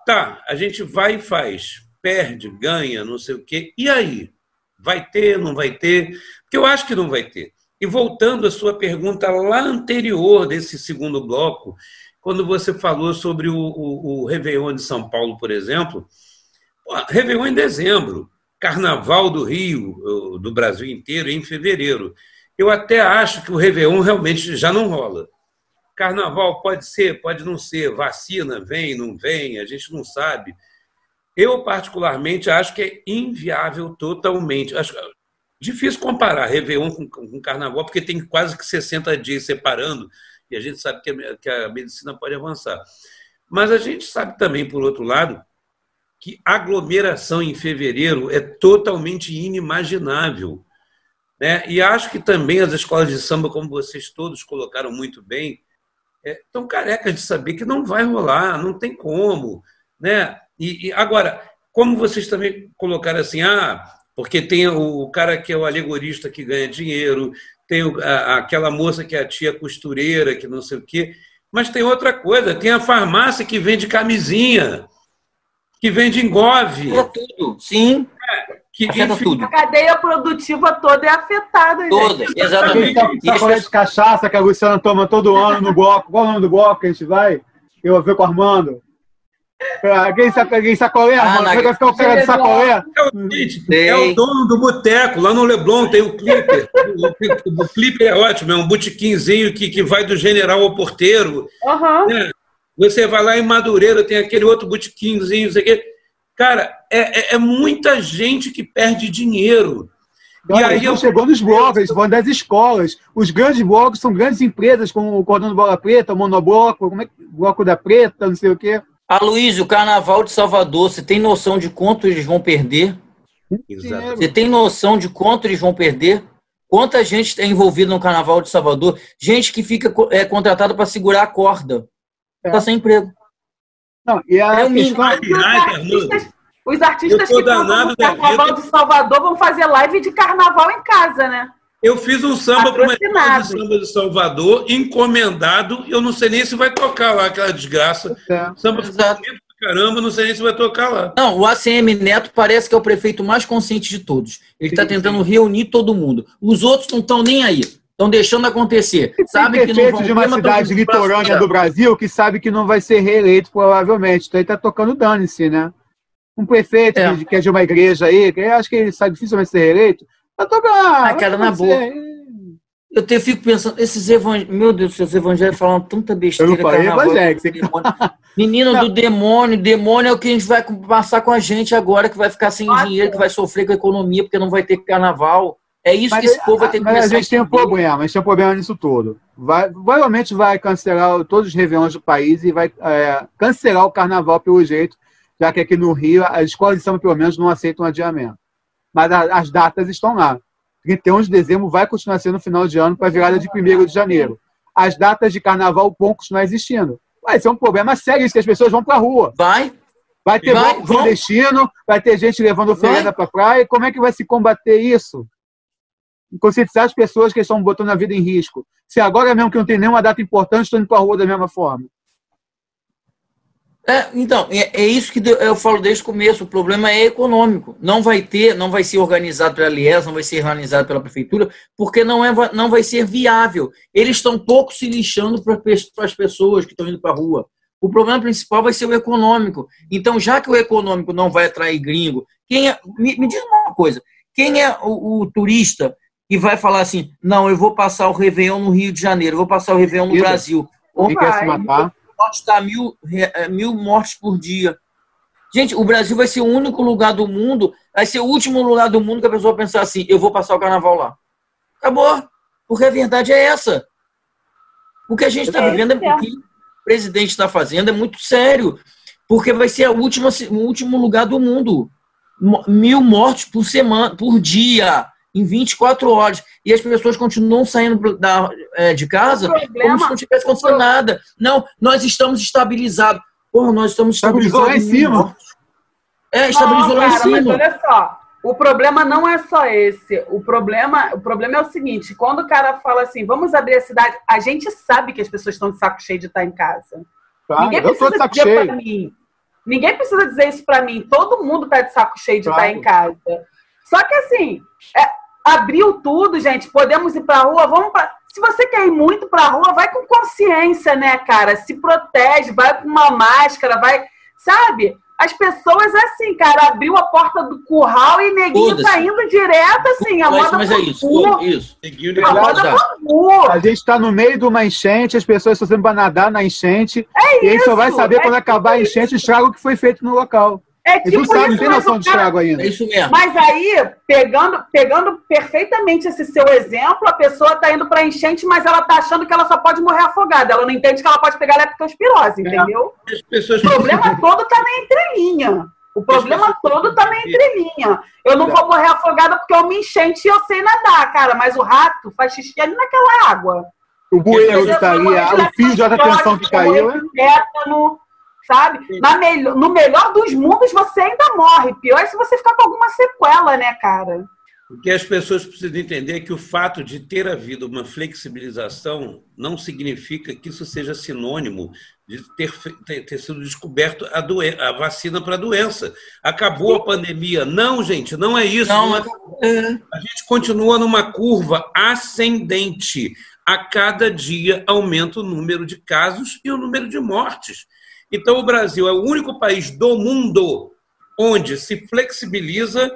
Tá, a gente vai e faz, perde, ganha, não sei o quê. E aí? Vai ter, não vai ter? Porque eu acho que não vai ter. E voltando à sua pergunta lá anterior desse segundo bloco, quando você falou sobre o, o, o Réveillon de São Paulo, por exemplo, pô, Réveillon em dezembro, Carnaval do Rio, do Brasil inteiro, em fevereiro. Eu até acho que o Réveillon realmente já não rola. Carnaval pode ser, pode não ser, vacina vem, não vem, a gente não sabe. Eu, particularmente, acho que é inviável totalmente. Acho difícil comparar Réveillon com, com Carnaval, porque tem quase que 60 dias separando, e a gente sabe que a, que a medicina pode avançar. Mas a gente sabe também, por outro lado, que aglomeração em fevereiro é totalmente inimaginável. Né? E acho que também as escolas de samba, como vocês todos colocaram muito bem, é, estão carecas de saber que não vai rolar, não tem como. Né? E, e, agora, como vocês também colocaram assim, ah, porque tem o cara que é o alegorista que ganha dinheiro, tem o, a, aquela moça que é a tia costureira, que não sei o quê, mas tem outra coisa, tem a farmácia que vende camisinha, que vende engove. É tudo, sim. É, que, Afeta enfim, tudo. A cadeia produtiva toda é afetada. Toda, gente. exatamente. Sacolé de cachaça que a Luciana toma todo ano no bloco. Qual é o nome do bloco que a gente vai? Eu vou com o Armando. Alguém, alguém sacolé, ah? Na... Vai ficar o cara de sacolé? É, é o dono do boteco. Lá no Leblon tem o Clipper. o, o Clipper é ótimo. É um botequinzinho que, que vai do general ao porteiro. Uhum. Né? Você vai lá em Madureira, tem aquele outro botequinzinho, não sei o quê. Cara, é, é, é muita gente que perde dinheiro. e aí eu... chegou nos blocos, eles vão das escolas. Os grandes blocos são grandes empresas, como o Cordão do Bola Preta, o Monobloco, como é que... Bloco da Preta, não sei o quê. Aloysio, o Carnaval de Salvador, você tem noção de quanto eles vão perder? Exato. Você tem noção de quanto eles vão perder? Quanta gente está envolvida no Carnaval de Salvador? Gente que fica é, contratada para segurar a corda. Está é. sem emprego. Não, e a é questão... Os artistas que estão no Carnaval de Salvador vão fazer live de carnaval em casa, né? Eu fiz um samba para uma escola de samba de Salvador, encomendado. Eu não sei nem se vai tocar lá, aquela desgraça. É. Samba Exato. caramba, não sei nem se vai tocar lá. Não, o ACM Neto parece que é o prefeito mais consciente de todos. Ele está tentando sim. reunir todo mundo. Os outros não estão nem aí. Estão deixando acontecer. Sabe que não vão de uma cidade litorânea do Brasil que sabe que não vai ser reeleito, provavelmente. Então ele está tocando dane-se, né? Um prefeito é. que, é de uma igreja aí, que acho que ele sabe dificilmente ser reeleito, tá tocando. Ah, cara, na boa. Eu te, fico pensando, esses evangélicos. Meu Deus, esses evangélicos falam tanta besteira. Eu não falei evangélico. Você... <laughs> Menino não. do demônio, demônio é o que a gente vai passar com a gente agora, que vai ficar sem dinheiro, que vai sofrer com a economia, porque não vai ter carnaval. É isso mas, que esse povo vai ter que começar a gente tem um problema, a gente tem um problema nisso tudo. Vai, provavelmente vai cancelar todos os réveillons do país e vai é, cancelar o carnaval pelo jeito, já que aqui no Rio as escolas de samba, pelo menos, não aceitam adiamento. Mas a, as datas estão lá. 31 de dezembro vai continuar sendo no final de ano para a virada de 1 de janeiro. As datas de carnaval vão continuar existindo. Vai ser um problema sério isso que as pessoas vão para a rua. Vai, Vai ter vai, clandestino, vai ter gente levando oferenda para a praia. Como é que vai se combater isso? Conscientizar as pessoas que estão botando a vida em risco. Se agora mesmo que não tem nenhuma data importante, estão indo para a rua da mesma forma. É, então, é, é, isso que eu falo desde o começo. O problema é econômico. Não vai ter, não vai ser organizado pela Lies, não vai ser organizado pela prefeitura, porque não, é, não vai ser viável. Eles estão pouco se lixando para as pessoas que estão indo para a rua. O problema principal vai ser o econômico. Então, já que o econômico não vai atrair gringo, quem é, me, me diz uma coisa: quem é o, o, turista que vai falar assim, não, eu vou passar o Réveillon no Rio de Janeiro, eu vou passar o Réveillon no Brasil? Quem quer se matar? Está mil, é, mil mortes por dia. Gente, o Brasil vai ser o único lugar do mundo, vai ser o último lugar do mundo que a pessoa pensar assim, eu vou passar o carnaval lá. Acabou. Porque a verdade é essa. O que a gente está é vivendo é porque presidente está fazendo é muito sério, porque vai ser a última, o último lugar do mundo. Mil mortes por semana, por dia, em 24 horas. E as pessoas continuam saindo da, é, de casa problema, como se não tivesse acontecido nada. Não, nós estamos estabilizados. Porra, nós estamos estabilizados. lá em cima. É, estabilizou não, lá em cima. Mas olha só, o problema não é só esse. O problema, o problema é o seguinte: quando o cara fala assim, vamos abrir a cidade, a gente sabe que as pessoas estão de saco cheio de estar em casa. Claro, Ninguém precisa dizer para mim. Ninguém precisa dizer isso para mim. Todo mundo está de saco cheio de claro. estar em casa. Só que assim, é, abriu tudo, gente. Podemos ir para a rua, vamos pra... Se você quer ir muito para a rua, vai com consciência, né, cara? Se protege, vai com uma máscara, vai, sabe? as pessoas, assim, cara, abriu a porta do curral e neguinho tá indo direto, assim, a moda Mas é isso, isso. A moda A gente está no meio de uma enchente, as pessoas estão sendo para nadar na enchente, é e a gente só vai saber é quando tipo acabar a enchente o estrago que foi feito no local. É tipo Eles não tem noção de estrago ainda. É isso mesmo. Mas aí, pegando, pegando perfeitamente esse seu exemplo, a pessoa está indo para enchente, mas ela está achando que ela só pode morrer afogada. Ela não entende que ela pode pegar leptospirose, é. entendeu? O problema todo está na entrelinha. O problema todo está na entrelinha. Eu não vou morrer afogada porque eu me enchente e eu sei nadar, cara. Mas o rato faz xixi ali naquela água. O bueiro que tá ali, o fio de alta tensão que caiu. Tétano, sabe? Melhor, no melhor dos mundos, você ainda morre. Pior é se você ficar com alguma sequela, né, cara? O que as pessoas precisam entender é que o fato de ter havido uma flexibilização não significa que isso seja sinônimo de ter, ter, ter sido descoberto a, doen a vacina para a doença. Acabou a pandemia. Não, gente, não é isso. Não, é... A gente continua numa curva ascendente. A cada dia aumenta o número de casos e o número de mortes. Então, o Brasil é o único país do mundo onde se flexibiliza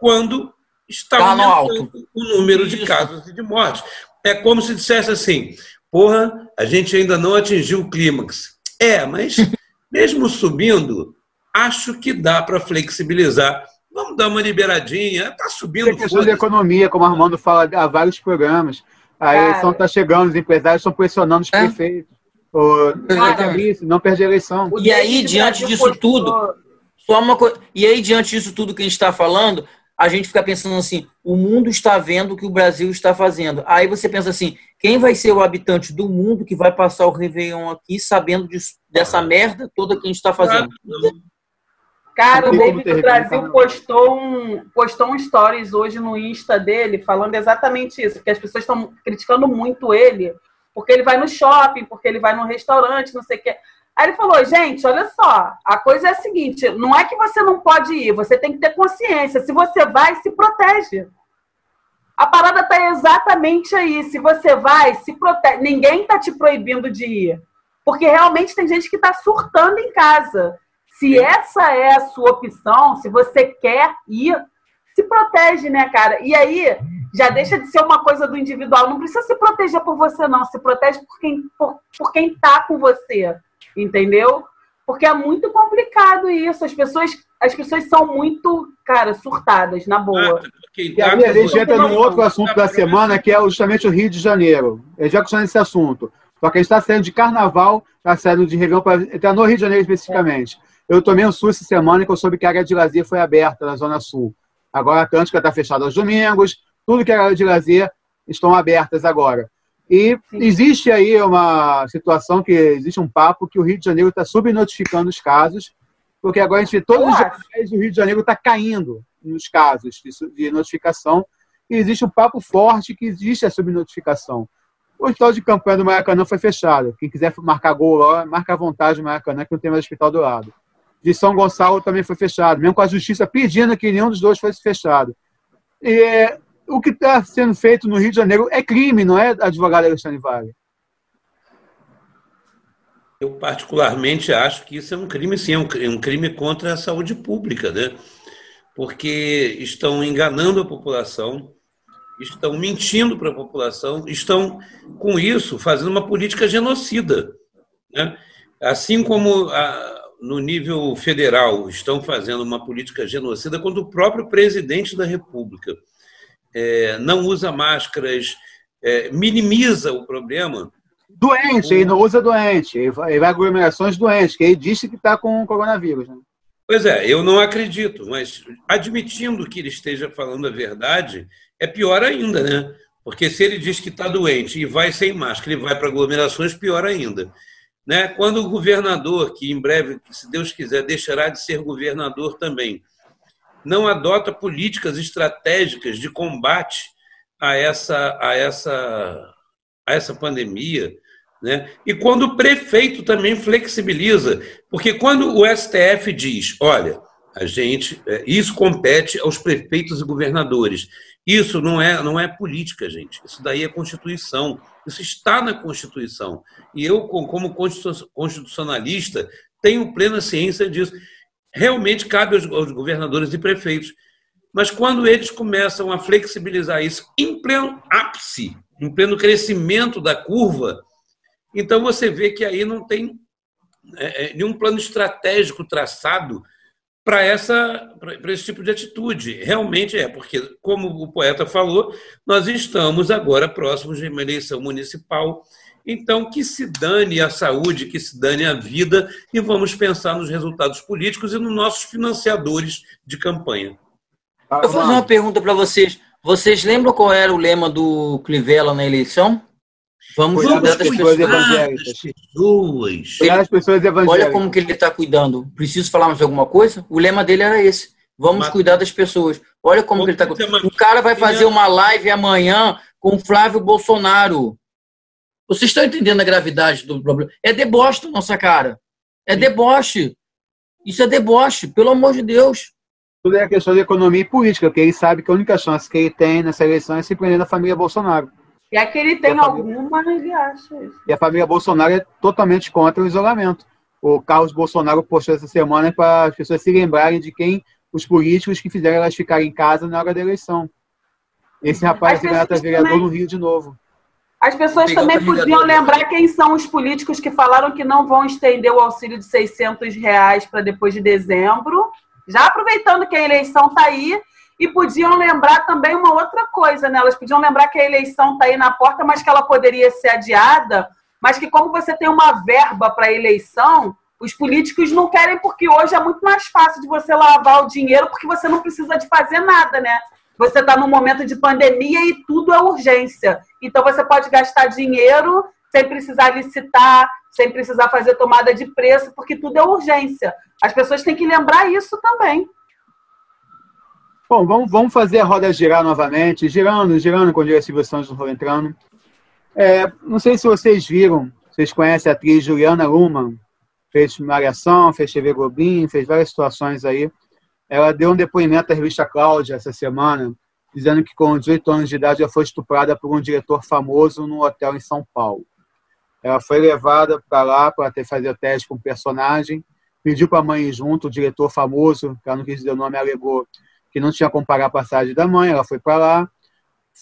quando está tá aumentando o número Isso. de casos e de mortes. É como se dissesse assim: porra, a gente ainda não atingiu o clímax. É, mas <laughs> mesmo subindo, acho que dá para flexibilizar. Vamos dar uma liberadinha, está subindo. É questão de economia, como o Armando fala há vários programas. A eleição está chegando, os empresários estão pressionando os é. prefeitos. O, não perde a eleição. E aí, diante disso tudo, só uma coisa. E aí, diante disso tudo que a gente está falando, a gente fica pensando assim: o mundo está vendo o que o Brasil está fazendo. Aí você pensa assim: quem vai ser o habitante do mundo que vai passar o Réveillon aqui sabendo disso, dessa merda toda que a gente está fazendo? Cara, o David do Brasil postou um, postou um stories hoje no Insta dele falando exatamente isso, que as pessoas estão criticando muito ele porque ele vai no shopping, porque ele vai no restaurante, não sei o quê. Aí ele falou, gente, olha só, a coisa é a seguinte, não é que você não pode ir, você tem que ter consciência. Se você vai, se protege. A parada está exatamente aí. Se você vai, se protege. Ninguém está te proibindo de ir. Porque realmente tem gente que está surtando em casa. Se essa é a sua opção, se você quer ir, se protege, né, cara? E aí já deixa de ser uma coisa do individual. Não precisa se proteger por você, não. Se protege por quem, por, por quem tá com você, entendeu? Porque é muito complicado isso. As pessoas, as pessoas são muito, cara, surtadas, na boa. Ah, e aí a gente entra num outro assunto da semana, que é justamente o Rio de Janeiro. Eu já gostei desse assunto. Só que a gente está saindo de carnaval, está saindo de Réveillon para entrar no Rio de Janeiro especificamente. É. Eu tomei um susto essa semana que eu soube que a área de lazer foi aberta na Zona Sul. Agora a Atlântica está fechada aos domingos, tudo que era de lazer estão abertas agora. E Sim. existe aí uma situação que existe um papo que o Rio de Janeiro está subnotificando os casos porque agora a gente vê todos os jornais do Rio de Janeiro está caindo nos casos de, notificação, e existe um papo forte que existe a subnotificação. O hospital de campanha do Maracanã foi fechado. Quem quiser marcar gol lá, marca à vontade no Maracanã, que não tem mais hospital do lado. De São Gonçalo também foi fechado, mesmo com a justiça pedindo que nenhum dos dois fosse fechado. E, o que está sendo feito no Rio de Janeiro é crime, não é, advogado Alexandre Vale? Eu particularmente acho que isso é um crime, sim, é um, crime contra a saúde pública, né? Porque estão enganando a população, estão mentindo para a população, estão, com isso, fazendo uma política genocida. Né? Assim como a, no nível federal estão fazendo uma política genocida quando o próprio presidente da República não usa máscaras, é, minimiza o problema Doente, ele não usa doente, ele vai, aglomerações doentes, que ele disse que está com coronavírus. Né? Pois é, eu não acredito, mas admitindo que ele esteja falando a verdade, é pior ainda, né? Porque se ele diz que está doente e vai sem máscara e vai para aglomerações, pior ainda. Né? Quando o governador, que em breve, se Deus quiser, deixará de ser governador também, não adota políticas estratégicas de combate a essa, a essa, a essa pandemia, né? E quando o prefeito também flexibiliza, porque quando o STF diz, olha, a gente, é, isso compete aos prefeitos e governadores. Isso não é, não é política, gente. Isso daí é Constituição. Isso está na Constituição. E eu, como constitucionalista, tenho plena ciência disso. Realmente cabe aos, aos governadores e prefeitos. Mas quando eles começam a flexibilizar isso em pleno ápice, em pleno crescimento da curva, então você vê que aí não tem é, é nenhum plano estratégico traçado para essa para esse tipo de atitude. Realmente é, porque, como o poeta falou, nós estamos agora próximos de uma eleição municipal. Então, que se dane a saúde, que se dane a vida, e vamos pensar nos resultados políticos e nos nossos financiadores de campanha. Eu vou fazer uma pergunta para vocês. Vocês lembram qual era o lema do Clivella na eleição? Vamos cuidar das pessoas, evangélicas. Pessoas. Cuidar das pessoas evangélicas. Olha como que ele está cuidando. Preciso falar mais alguma coisa? O lema dele era esse. Vamos Mas... cuidar das pessoas. Olha como que ele está cuidando. O cara vai fazer uma live amanhã com o Flávio Bolsonaro. Vocês estão entendendo a gravidade do problema? É deboche da nossa cara. É deboche. Isso é deboche, pelo amor de Deus. Tudo é questão de economia e política, porque ele sabe que a única chance que ele tem nessa eleição é se prender na família Bolsonaro. E é que ele tem alguma, ele acha isso. E a família Bolsonaro é totalmente contra o isolamento. O Carlos Bolsonaro postou essa semana para as pessoas se lembrarem de quem os políticos que fizeram elas ficarem em casa na hora da eleição. Esse rapaz é vereador também... no Rio de novo. As pessoas também podiam lembrar quem são os políticos que falaram que não vão estender o auxílio de 600 reais para depois de dezembro. Já aproveitando que a eleição está aí, e podiam lembrar também uma outra coisa, né? Elas podiam lembrar que a eleição está aí na porta, mas que ela poderia ser adiada, mas que como você tem uma verba para a eleição, os políticos não querem porque hoje é muito mais fácil de você lavar o dinheiro porque você não precisa de fazer nada, né? Você está num momento de pandemia e tudo é urgência. Então você pode gastar dinheiro sem precisar licitar, sem precisar fazer tomada de preço, porque tudo é urgência. As pessoas têm que lembrar isso também. Bom, vamos, vamos fazer a roda girar novamente, girando, girando quando a Silvio Santos for entrando. É, não sei se vocês viram, vocês conhecem a atriz Juliana Luman, fez Mariação, fez TV Globinho, fez várias situações aí. Ela deu um depoimento à revista Cláudia essa semana, dizendo que com 18 anos de idade já foi estuprada por um diretor famoso num hotel em São Paulo. Ela foi levada para lá para fazer teste com o personagem, pediu para a mãe ir junto, o diretor famoso, que ela não quis dizer o nome, alegou que não tinha como pagar a passagem da mãe, ela foi para lá,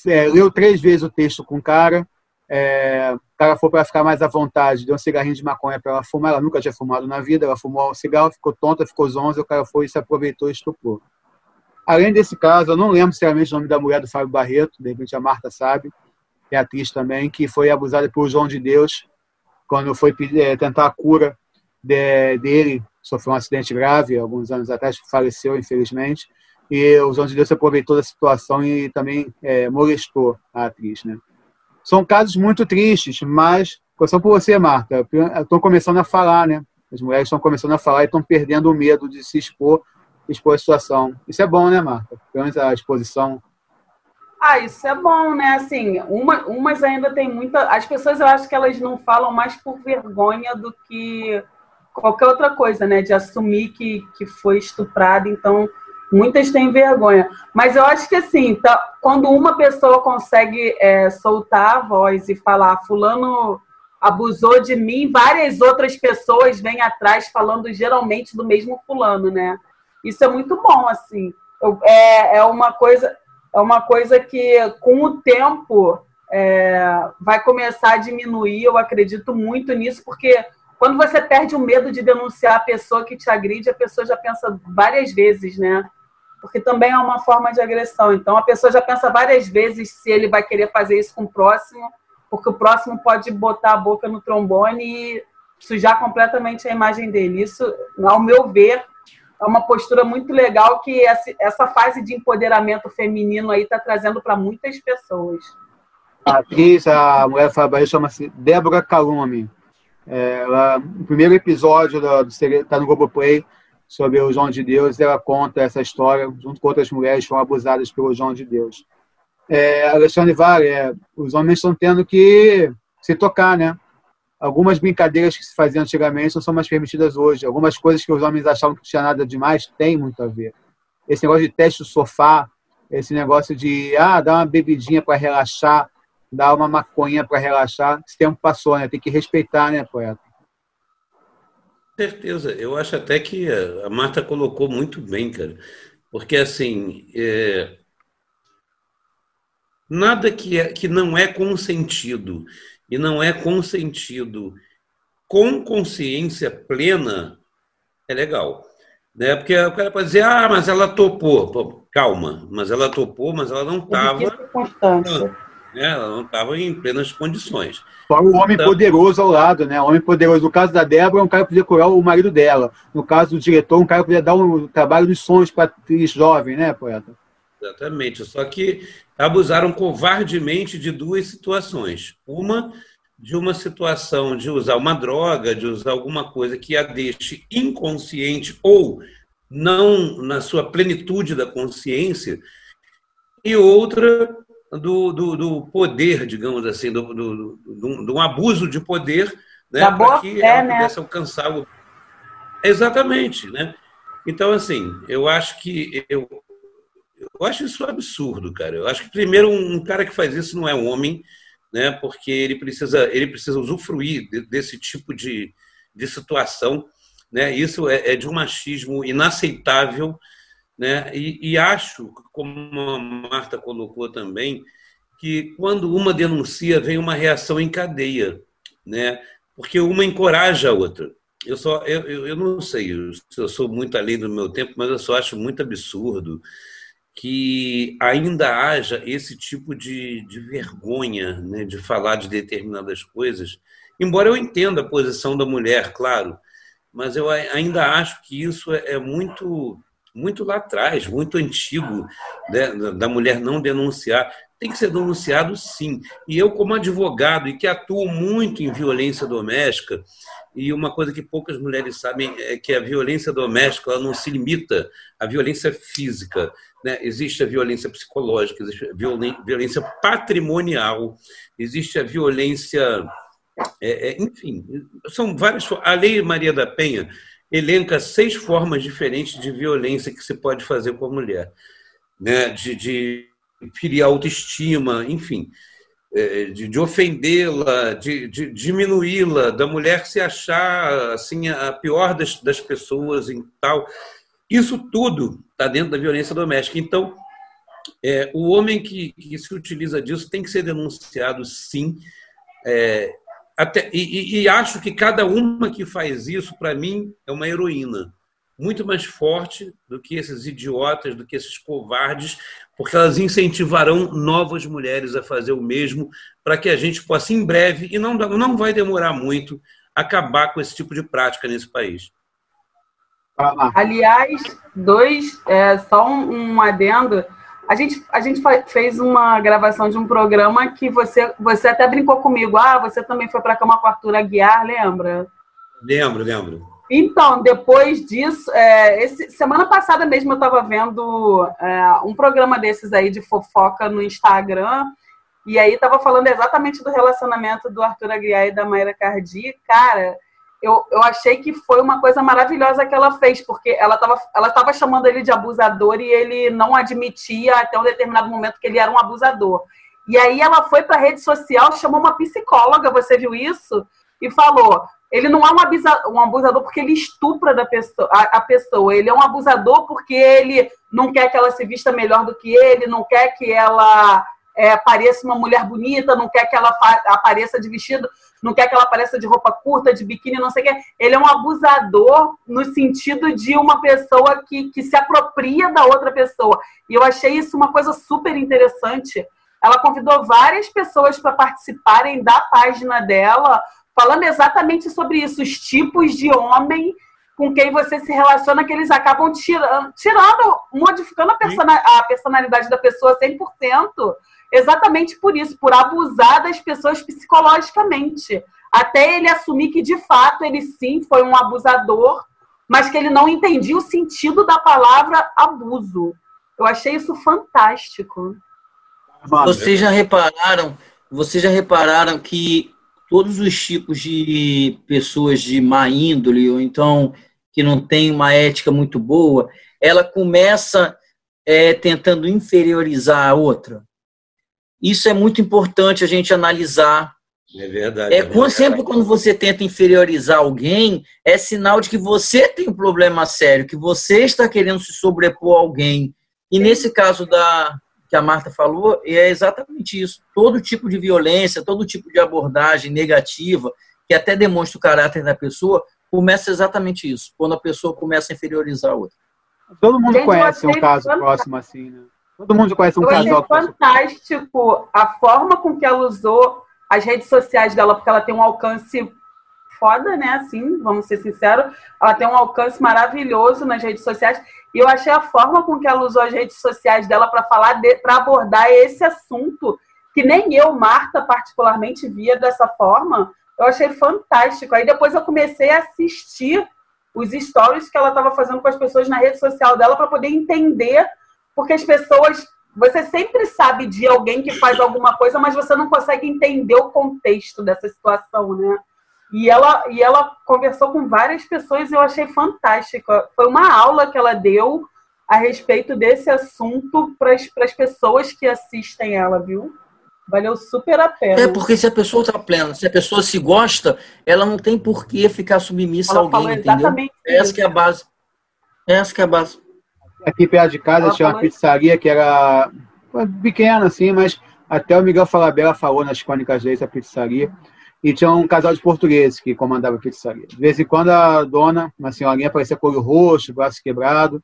é, leu três vezes o texto com o cara, é, cara foi para ficar mais à vontade, deu um cigarrinho de maconha para ela fumar, ela nunca tinha fumado na vida, ela fumou um cigarro, ficou tonta, ficou zonza, o cara foi e se aproveitou e estuprou. Além desse caso, eu não lembro sinceramente o nome da mulher do Fábio Barreto, de repente a Marta sabe, é atriz também, que foi abusada por João de Deus, quando foi é, tentar a cura de, dele, sofreu um acidente grave, alguns anos atrás, faleceu, infelizmente, e os João de Deus se aproveitou da situação e também é, molestou a atriz. Né? São casos muito tristes, mas, começando por você, Marta, estou começando a falar, né? As mulheres estão começando a falar e estão perdendo o medo de se expor, expor a situação. Isso é bom, né, Marta? Pelo menos a exposição. Ah, isso é bom, né? Assim, uma, umas ainda tem muita. As pessoas eu acho que elas não falam mais por vergonha do que qualquer outra coisa, né? De assumir que, que foi estuprada. Então, muitas têm vergonha. Mas eu acho que assim, tá, quando uma pessoa consegue é, soltar a voz e falar, fulano abusou de mim, várias outras pessoas vêm atrás falando geralmente do mesmo fulano, né? Isso é muito bom, assim. Eu, é, é uma coisa é uma coisa que com o tempo é, vai começar a diminuir. Eu acredito muito nisso, porque quando você perde o medo de denunciar a pessoa que te agride, a pessoa já pensa várias vezes, né? Porque também é uma forma de agressão. Então a pessoa já pensa várias vezes se ele vai querer fazer isso com o próximo porque o próximo pode botar a boca no trombone e sujar completamente a imagem dele. Isso, ao meu ver, é uma postura muito legal que essa fase de empoderamento feminino aí está trazendo para muitas pessoas. A atriz, a mulher fala chama-se Débora Calume. É, ela, o primeiro episódio está no Globoplay sobre o João de Deus, ela conta essa história junto com outras mulheres que foram abusadas pelo João de Deus é, Alexandre Vale, é, os homens estão tendo que se tocar, né? Algumas brincadeiras que se faziam antigamente não são mais permitidas hoje. Algumas coisas que os homens achavam que tinha nada demais tem muito a ver. Esse negócio de teste do sofá, esse negócio de ah, dar uma bebidinha para relaxar, dar uma maconha para relaxar, esse tempo passou, né? Tem que respeitar, né, poeta? certeza. Eu acho até que a Marta colocou muito bem, cara. Porque, assim, é, Nada que, é, que não é consentido e não é consentido com consciência plena é legal. Né? Porque o cara pode dizer, ah, mas ela topou. Pô, calma, mas ela topou, mas ela não estava. Né? Ela não estava em plenas condições. Só o homem então, poderoso ao lado, né? O homem poderoso. No caso da Débora, um cara podia curar o marido dela. No caso do diretor, um cara podia dar um trabalho dos sonhos para atriz jovem, né, poeta? Exatamente. Só que abusaram covardemente de duas situações. Uma, de uma situação de usar uma droga, de usar alguma coisa que a deixe inconsciente ou não na sua plenitude da consciência, e outra do, do, do poder, digamos assim, do, do, do, do um abuso de poder, né, para que fé, ela né? pudesse alcançar o. Exatamente, né? Então, assim, eu acho que eu, eu acho isso absurdo, cara. Eu acho que primeiro um cara que faz isso não é um homem, né? Porque ele precisa, ele precisa usufruir desse tipo de, de situação, né? Isso é, é de um machismo inaceitável, né? E, e acho, como a Marta colocou também, que quando uma denuncia vem uma reação em cadeia, né? Porque uma encoraja a outra. Eu só, eu, eu, não sei, eu sou muito além do meu tempo, mas eu só acho muito absurdo que ainda haja esse tipo de, de vergonha né, de falar de determinadas coisas, embora eu entenda a posição da mulher, claro, mas eu ainda acho que isso é, é muito muito lá atrás, muito antigo, né, da mulher não denunciar. Tem que ser denunciado sim. E eu, como advogado e que atuo muito em violência doméstica, e uma coisa que poucas mulheres sabem é que a violência doméstica ela não se limita à violência física. Né? Existe a violência psicológica, existe a violência patrimonial, existe a violência. É, é, enfim, são várias. A Lei Maria da Penha elenca seis formas diferentes de violência que se pode fazer com a mulher, né? de, de ferir a autoestima, enfim. É, de, de ofendê-la, de, de diminuí-la, da mulher se achar assim a pior das, das pessoas em tal. Isso tudo está dentro da violência doméstica. Então, é, o homem que, que, se utiliza disso tem que ser denunciado, sim. É, até, e, e, acho que cada uma que faz isso, para mim, é uma heroína muito mais forte do que esses idiotas, do que esses covardes, porque elas incentivarão novas mulheres a fazer o mesmo, para que a gente possa, em breve, e não, não vai demorar muito, acabar com esse tipo de prática nesse país. Aliás, dois, é, só um, um adendo. A gente, a gente fez uma gravação de um programa que você, você até brincou comigo. Ah, você também foi para a cama com a Arthur Aguiar, lembra? Lembro, lembro. Então, depois disso, é, esse, semana passada mesmo eu estava vendo é, um programa desses aí de fofoca no Instagram, e aí estava falando exatamente do relacionamento do Arthur Aguiar e da Mayra Cardi. Cara, eu, eu achei que foi uma coisa maravilhosa que ela fez, porque ela estava ela tava chamando ele de abusador e ele não admitia até um determinado momento que ele era um abusador. E aí ela foi para a rede social, chamou uma psicóloga, você viu isso? E falou: ele não é um abusador, um abusador porque ele estupra da pessoa, a, a, pessoa. Ele é um abusador porque ele não quer que ela se vista melhor do que ele, não quer que ela é, pareça uma mulher bonita, não quer que ela apareça de vestido, não quer que ela apareça de roupa curta, de biquíni, não sei o que. Ele é um abusador no sentido de uma pessoa que, que se apropria da outra pessoa. E eu achei isso uma coisa super interessante. Ela convidou várias pessoas para participarem da página dela falando exatamente sobre isso, os tipos de homem com quem você se relaciona, que eles acabam tirando, tirando modificando a, persona, a personalidade da pessoa 100%, exatamente por isso, por abusar das pessoas psicologicamente. Até ele assumir que, de fato, ele sim foi um abusador, mas que ele não entendia o sentido da palavra abuso. Eu achei isso fantástico. Vocês já repararam, vocês já repararam que todos os tipos de pessoas de má índole, ou então que não tem uma ética muito boa, ela começa é, tentando inferiorizar a outra. Isso é muito importante a gente analisar. É verdade. É, quando, sempre quando você tenta inferiorizar alguém, é sinal de que você tem um problema sério, que você está querendo se sobrepor a alguém. E nesse caso da, que a Marta falou, é exatamente isso. Todo tipo de violência, todo tipo de abordagem negativa, que até demonstra o caráter da pessoa, começa exatamente isso, quando a pessoa começa a inferiorizar a outra. Todo mundo Gente, conhece um caso próximo assim, né? Todo mundo conhece um eu casal. Achei fantástico a forma com que ela usou as redes sociais dela, porque ela tem um alcance foda, né? Assim, vamos ser sinceros. Ela tem um alcance maravilhoso nas redes sociais. E eu achei a forma com que ela usou as redes sociais dela para falar, para abordar esse assunto, que nem eu, Marta, particularmente, via dessa forma. Eu achei fantástico. Aí depois eu comecei a assistir os stories que ela estava fazendo com as pessoas na rede social dela para poder entender, porque as pessoas. Você sempre sabe de alguém que faz alguma coisa, mas você não consegue entender o contexto dessa situação, né? E ela, e ela conversou com várias pessoas e eu achei fantástica. Foi uma aula que ela deu a respeito desse assunto para as pessoas que assistem ela, viu? Valeu super a pena. É, porque se a pessoa está plena, se a pessoa se gosta, ela não tem por que ficar submissa ela a alguém, entendeu? Essa que é a base. Essa que é a base. Aqui perto de casa tinha uma pizzaria que era pequena, assim, mas até o Miguel Falabella falou nas crônicas dele, essa pizzaria e tinha um casal de portugueses que comandava a pizzaria. De vez em quando a dona, uma senhorinha, aparecia com olho roxo, braço quebrado.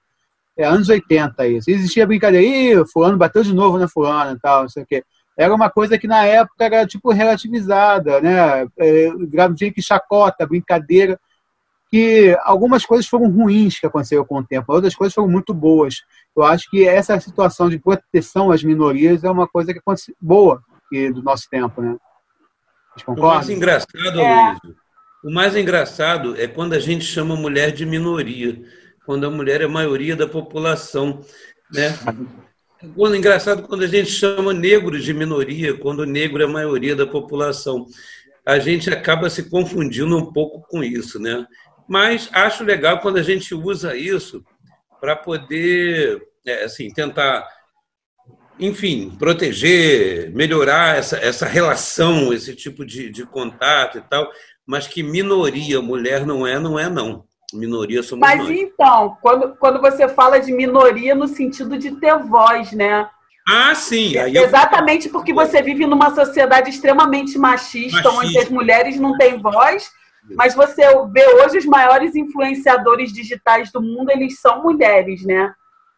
É anos 80 isso. E existia brincadeira, Ih, fulano bateu de novo na fulana e tal, não sei o quê. Era uma coisa que na época era tipo relativizada, né? É, que chacota, brincadeira. Que algumas coisas foram ruins que aconteceram com o tempo, outras coisas foram muito boas. Eu acho que essa situação de proteção às minorias é uma coisa que acontece boa do nosso tempo, né? O mais engraçado, é. o mais engraçado é quando a gente chama a mulher de minoria, quando a mulher é a maioria da população, né? Quando engraçado quando a gente chama negros de minoria, quando o negro é a maioria da população. A gente acaba se confundindo um pouco com isso, né? Mas acho legal quando a gente usa isso para poder, é, assim, tentar enfim, proteger, melhorar essa, essa relação, esse tipo de, de contato e tal, mas que minoria, mulher não é, não é não. Minoria somos Mas nós. então, quando, quando você fala de minoria no sentido de ter voz, né? Ah, sim. Aí Exatamente eu... porque você vive numa sociedade extremamente machista, machista, onde as mulheres não têm voz, mas você vê hoje os maiores influenciadores digitais do mundo, eles são mulheres, né?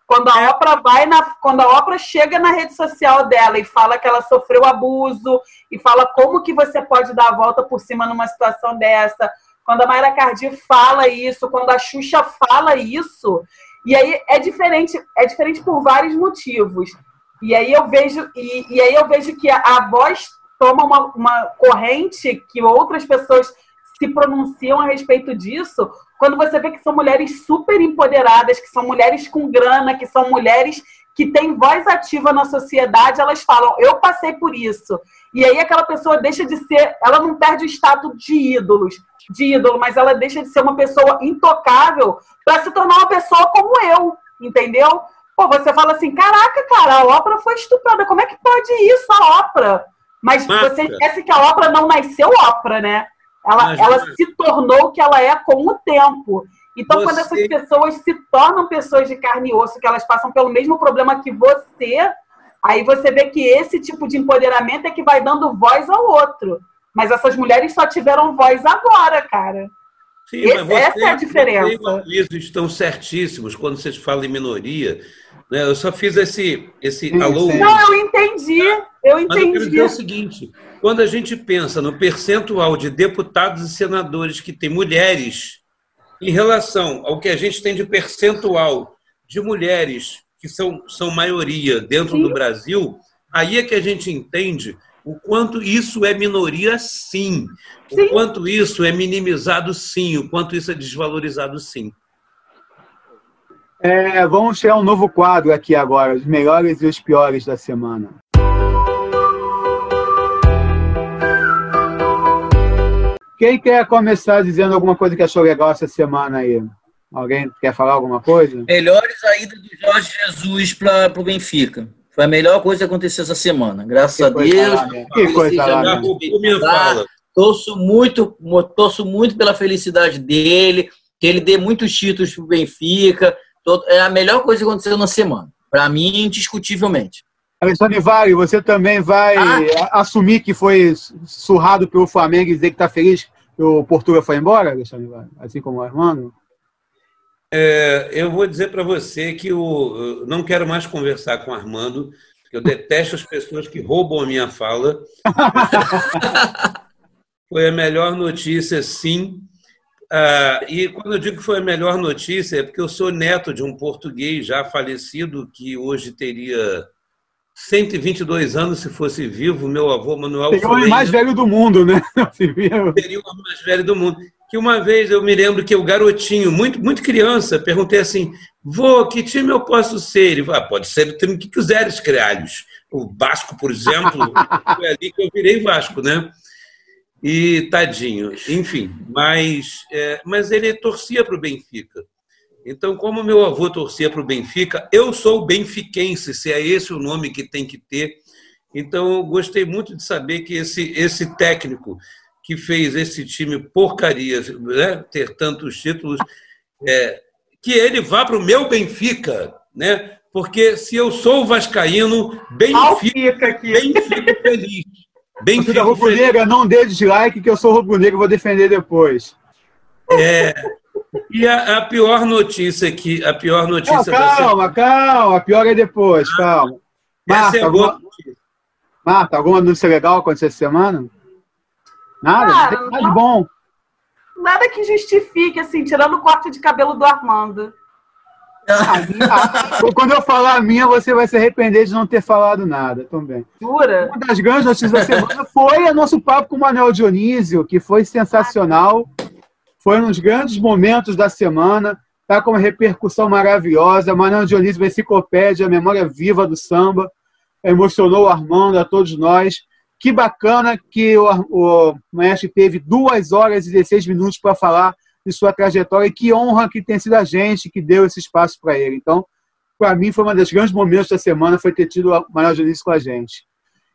Quando a Oprah vai na, quando a Oprah chega na rede social dela e fala que ela sofreu abuso e fala como que você pode dar a volta por cima numa situação dessa, quando a Mayra Cardi fala isso, quando a Xuxa fala isso, e aí é diferente, é diferente por vários motivos. E aí eu vejo e, e aí eu vejo que a, a voz toma uma, uma corrente que outras pessoas se pronunciam a respeito disso, quando você vê que são mulheres super empoderadas, que são mulheres com grana, que são mulheres que têm voz ativa na sociedade, elas falam, eu passei por isso. E aí aquela pessoa deixa de ser, ela não perde o status de ídolos, de ídolo, mas ela deixa de ser uma pessoa intocável para se tornar uma pessoa como eu, entendeu? Pô, você fala assim, caraca, cara, a ópera foi estuprada, como é que pode isso, a ópera? Mas Marca. você esquece que a ópera não nasceu ópera, né? Ela, ela se tornou o que ela é com o tempo. Então, você... quando essas pessoas se tornam pessoas de carne e osso, que elas passam pelo mesmo problema que você, aí você vê que esse tipo de empoderamento é que vai dando voz ao outro. Mas essas mulheres só tiveram voz agora, cara. Sim, Esse, você, essa é a diferença. Vocês estão certíssimos quando vocês falam em minoria. Né? Eu só fiz esse, esse sim, alô. Não, eu entendi. Eu entendi. Mas eu quero dizer o seguinte: quando a gente pensa no percentual de deputados e senadores que tem mulheres, em relação ao que a gente tem de percentual de mulheres que são, são maioria dentro sim. do Brasil, aí é que a gente entende o quanto isso é minoria, sim. sim. O quanto isso é minimizado, sim. O quanto isso é desvalorizado, sim. É, vamos ter um novo quadro aqui agora, os melhores e os piores da semana. Quem quer começar dizendo alguma coisa que achou legal essa semana aí? Alguém quer falar alguma coisa? Melhores a ida de Jorge Jesus para o Benfica. Foi a melhor coisa que aconteceu essa semana. Graças que a Deus. Lá, né? Que coisa lá, né? Torço muito, torço muito pela felicidade dele, que ele dê muitos títulos para o Benfica. É a melhor coisa que aconteceu na semana. Para mim, indiscutivelmente. Alexandre Vale, você também vai ah. assumir que foi surrado pelo Flamengo e dizer que está feliz que o Portugal foi embora, Alexandre Vale? Assim como o Armando? É, eu vou dizer para você que eu não quero mais conversar com o Armando, eu detesto as pessoas que roubam a minha fala. <laughs> foi a melhor notícia, sim. Ah, e quando eu digo que foi a melhor notícia, é porque eu sou neto de um português já falecido, que hoje teria 122 anos se fosse vivo, meu avô Manuel Seria o homem mais velho do mundo, né? <laughs> Seria o homem mais velho do mundo que uma vez eu me lembro que o garotinho, muito, muito criança, perguntei assim: vô, que time eu posso ser? Ele falou: ah, pode ser o time que quiseres, crialhos. O Vasco, por exemplo, <laughs> foi ali que eu virei Vasco, né? E tadinho, enfim, mas, é, mas ele torcia para o Benfica. Então, como meu avô torcia para o Benfica, eu sou benfiquense, se é esse o nome que tem que ter. Então, eu gostei muito de saber que esse, esse técnico que fez esse time porcaria né, ter tantos títulos, é, que ele vá para o meu Benfica, né? Porque se eu sou vascaíno, Benfica. Benfica feliz. Benfica Rubro Negra, não dê dislike que eu sou rubro negro, vou defender depois. É. E a, a, pior notícia aqui, a pior notícia. Não, calma, calma, a pior é depois, ah, calma. Marta, é alguma... Marta, alguma notícia legal aconteceu essa semana? Nada? Cara, não nada bom. Nada que justifique, assim, tirando o corte de cabelo do Armando. Quando eu falar a minha, você vai se arrepender de não ter falado nada também. Jura? Uma das grandes notícias da semana foi o nosso papo com o Manuel Dionísio, que foi sensacional. Foi um dos grandes momentos da semana. Está com uma repercussão maravilhosa. Manuel Dionísio, uma enciclopédia, a memória viva do samba. Emocionou o Armando, a todos nós. Que bacana que o, o Maestro teve duas horas e 16 minutos para falar de sua trajetória e que honra que tem sido a gente que deu esse espaço para ele. Então, para mim, foi um dos grandes momentos da semana foi ter tido o Manuel Dionísio com a gente.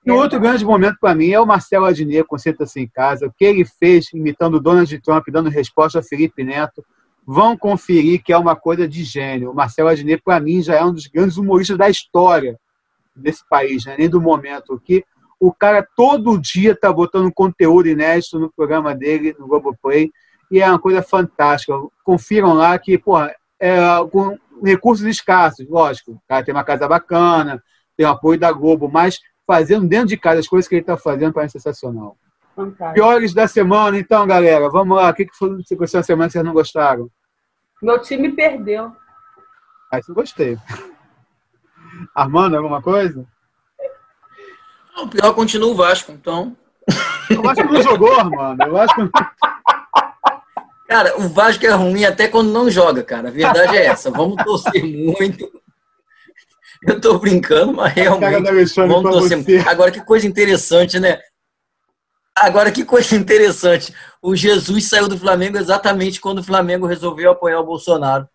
E é. outro grande momento para mim é o Marcelo Adnet com Senta-se em Casa, o que ele fez imitando Donald Trump, dando resposta a Felipe Neto. Vão conferir que é uma coisa de gênio. O Marcelo Adnet, para mim, já é um dos grandes humoristas da história desse país, né? nem do momento. Que o cara todo dia está botando conteúdo inédito no programa dele, no Globoplay, e é uma coisa fantástica. Confiram lá que, pô, é, com recursos escassos, lógico. O cara tem uma casa bacana, tem o apoio da Globo, mas fazendo dentro de casa as coisas que ele está fazendo para é sensacional. Fantástico. Piores da semana, então, galera. Vamos lá. O que, que foi na semana que vocês não gostaram? Meu time perdeu. Ah, isso eu gostei. Armando, alguma coisa? O pior continua o Vasco, então. O Vasco não jogou, mano. O Vasco. <laughs> Cara, o Vasco é ruim até quando não joga, cara. A verdade é essa. Vamos torcer muito. Eu tô brincando, mas realmente. Vamos torcer muito. Agora, que coisa interessante, né? Agora, que coisa interessante. O Jesus saiu do Flamengo exatamente quando o Flamengo resolveu apoiar o Bolsonaro.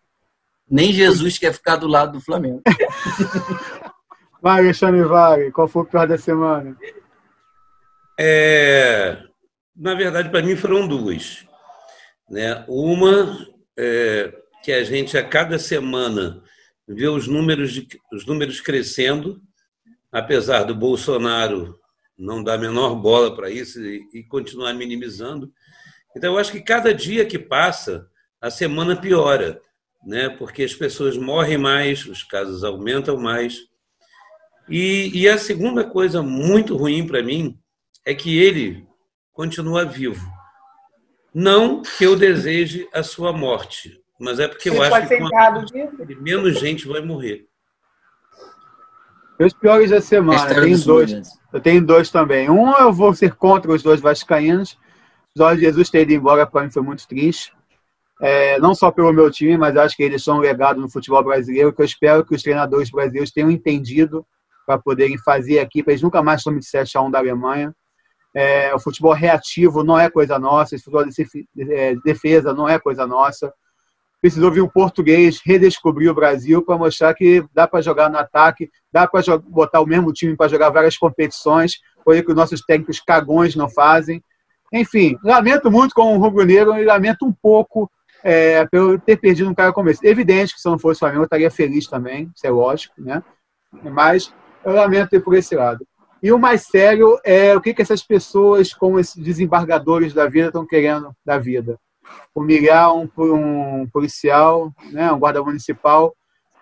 Nem Jesus quer ficar do lado do Flamengo. <laughs> Vai, Alexandre Vale, qual foi o pior da semana? É, na verdade, para mim foram duas. Né? Uma é, que a gente a cada semana vê os números, de, os números crescendo, apesar do Bolsonaro não dar a menor bola para isso e, e continuar minimizando. Então, eu acho que cada dia que passa, a semana piora, né? porque as pessoas morrem mais, os casos aumentam mais. E, e a segunda coisa muito ruim para mim é que ele continua vivo. Não que eu deseje a sua morte, mas é porque Você eu acho que com menos gente vai morrer. Meus piores da semana, eu tenho dois. Eu tenho dois também. Um, eu vou ser contra os dois vascaínos. Jorge Jesus ter ido embora para mim foi muito triste. É, não só pelo meu time, mas acho que eles são um legado no futebol brasileiro que eu espero que os treinadores brasileiros tenham entendido para poderem fazer aqui, para eles nunca mais tomem de 7 a 1 da Alemanha. É, o futebol reativo não é coisa nossa, o futebol de é, defesa não é coisa nossa. Precisou vir um português redescobrir o Brasil para mostrar que dá para jogar no ataque, dá para botar o mesmo time para jogar várias competições, coisa que os nossos técnicos cagões não fazem. Enfim, lamento muito com o Rubro Negro e lamento um pouco é, pelo ter perdido um cara como esse. Evidente que se não fosse o Flamengo, eu estaria feliz também, isso é lógico, né? Mas eu lamento por esse lado. E o mais sério é o que, que essas pessoas, como esses desembargadores da vida, estão querendo da vida. Humilhar um, um policial, né, um guarda municipal,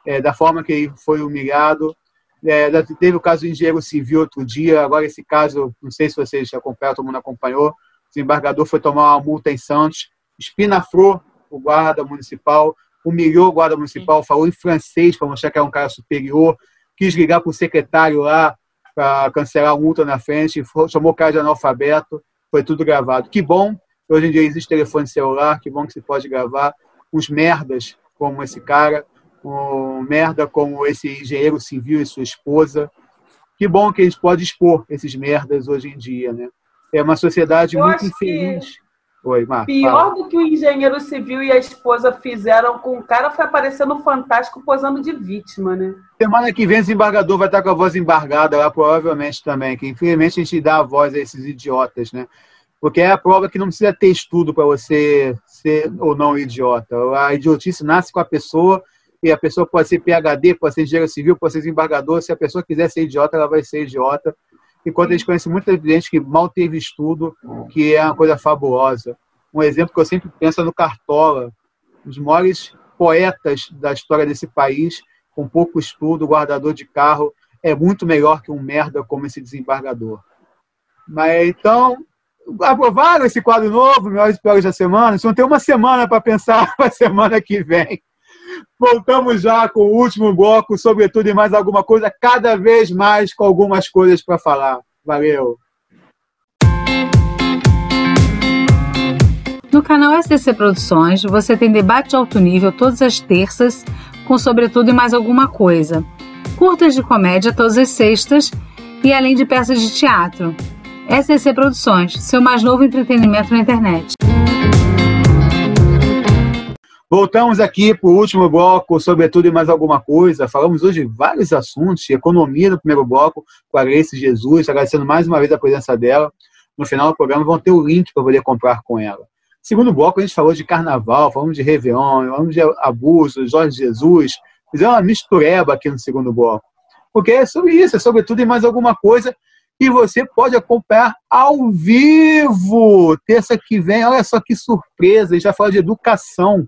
é, da forma que ele foi humilhado. É, teve o caso do engenheiro civil outro dia, agora esse caso, não sei se vocês acompanharam, todo mundo acompanhou, o desembargador foi tomar uma multa em Santos, espinafrou o guarda municipal, humilhou o guarda municipal, falou em francês para mostrar que era um cara superior, quis ligar para o secretário lá, para cancelar a multa na frente, chamou o cara de analfabeto, foi tudo gravado. Que bom, hoje em dia existe telefone celular, que bom que se pode gravar. Uns merdas como esse cara, um merda como esse engenheiro civil e sua esposa. Que bom que a gente pode expor esses merdas hoje em dia, né? É uma sociedade Eu muito infeliz. Que Oi, Marco. Pior fala. do que o engenheiro civil e a esposa fizeram com o cara foi aparecer no Fantástico posando de vítima, né? Semana que vem o desembargador vai estar com a voz embargada lá, provavelmente também, que infelizmente a gente dá a voz a esses idiotas, né? Porque é a prova que não precisa ter estudo para você ser ou não idiota. A idiotice nasce com a pessoa e a pessoa pode ser PHD, pode ser engenheiro civil, pode ser desembargador. Se a pessoa quiser ser idiota, ela vai ser idiota enquanto a gente conhece muita gente que mal teve estudo, que é uma coisa fabulosa. Um exemplo que eu sempre penso é no Cartola, os maiores poetas da história desse país, com pouco estudo, guardador de carro, é muito melhor que um merda como esse desembargador. Mas então, aprovaram esse quadro novo, melhores e piores da semana. Só tem uma semana para pensar <laughs> para a semana que vem. Voltamos já com o último bloco, sobretudo e mais alguma coisa, cada vez mais com algumas coisas para falar. Valeu! No canal SCC Produções, você tem debate de alto nível todas as terças, com sobretudo e mais alguma coisa. Curtas de comédia todas as sextas e além de peças de teatro. SCC Produções, seu mais novo entretenimento na internet. Voltamos aqui para o último bloco, sobretudo e mais alguma coisa. Falamos hoje de vários assuntos, economia no primeiro bloco, com a Grace Jesus, agradecendo mais uma vez a presença dela. No final do programa vão ter o link para poder comprar com ela. Segundo bloco, a gente falou de carnaval, falamos de Réveillon, falamos de abuso, Jorge Jesus. Fizemos uma mistureba aqui no segundo bloco. Porque é sobre isso, é sobretudo e mais alguma coisa que você pode acompanhar ao vivo. Terça que vem, olha só que surpresa, a gente vai falar de educação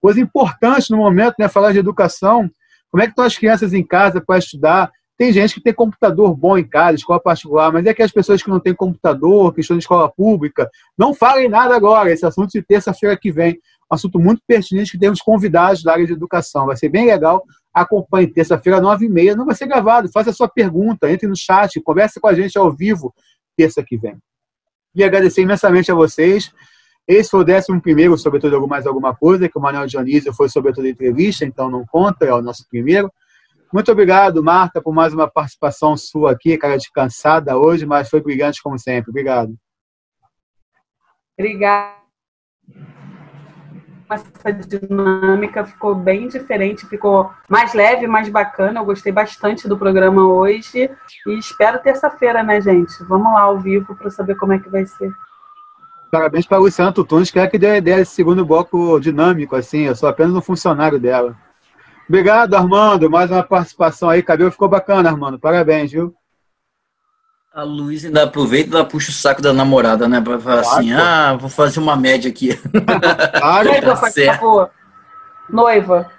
Coisa importante no momento, né? Falar de educação. Como é que estão as crianças em casa para estudar? Tem gente que tem computador bom em casa, escola particular, mas é que as pessoas que não têm computador, que estão em escola pública, não falem nada agora. Esse assunto de terça-feira que vem. Um assunto muito pertinente que temos convidados da área de educação. Vai ser bem legal. Acompanhe terça-feira, nove e meia. Não vai ser gravado. Faça a sua pergunta, entre no chat, converse com a gente ao vivo terça que vem. E agradecer imensamente a vocês. Esse foi o décimo primeiro, sobretudo mais alguma coisa, que o Manuel Dionísio foi sobretudo entrevista, então não conta, é o nosso primeiro. Muito obrigado, Marta, por mais uma participação sua aqui, cara de cansada hoje, mas foi brilhante como sempre. Obrigado. Obrigada. Essa dinâmica ficou bem diferente, ficou mais leve, mais bacana. Eu gostei bastante do programa hoje e espero terça-feira, né, gente? Vamos lá ao vivo para saber como é que vai ser. Parabéns para a Luciana Tutunes, que é que deu a ideia desse segundo bloco dinâmico, assim. Eu sou apenas um funcionário dela. Obrigado, Armando. Mais uma participação aí. Cabelo ficou bacana, Armando. Parabéns, viu? A Luísa ainda aproveita e ainda puxa o saco da namorada, né? Pra falar claro, assim, pô. ah, vou fazer uma média aqui. Claro, <laughs> tá certo. Noiva.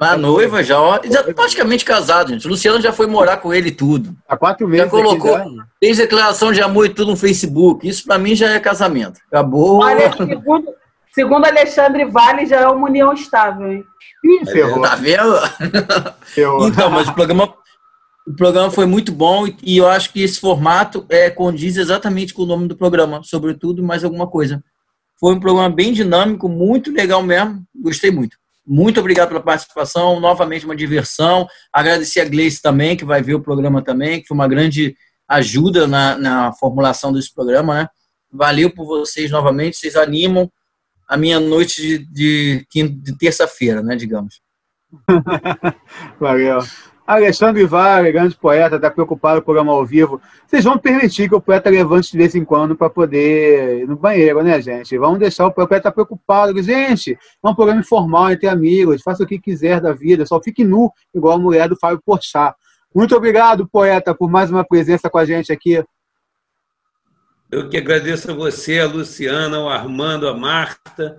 A noiva já, ó, já tá praticamente casado, gente. O Luciano já foi morar com ele e tudo. Há quatro meses. Já colocou, já. fez declaração de amor e tudo no Facebook. Isso pra mim já é casamento. Acabou. Olha, segundo, segundo Alexandre Vale, já é uma união estável, hein? Ih, ferrou. Tá vendo? <laughs> Ferrou. Então, mas o programa, o programa foi muito bom e eu acho que esse formato é, condiz exatamente com o nome do programa, sobretudo mais alguma coisa. Foi um programa bem dinâmico, muito legal mesmo, gostei muito. Muito obrigado pela participação, novamente uma diversão. Agradecer a Gleice também, que vai ver o programa também, que foi uma grande ajuda na, na formulação desse programa, né? Valeu por vocês novamente, vocês animam a minha noite de, de, de terça-feira, né, digamos. <laughs> Valeu. Alexandre Vale, grande poeta, está preocupado com o programa ao vivo. Vocês vão permitir que o poeta levante de vez em quando para poder ir no banheiro, né, gente? Vamos deixar o poeta tá preocupado. Gente, é um programa informal entre amigos, faça o que quiser da vida, só fique nu, igual a mulher do Fábio Porchat. Muito obrigado, poeta, por mais uma presença com a gente aqui. Eu que agradeço a você, a Luciana, ao Armando, a Marta.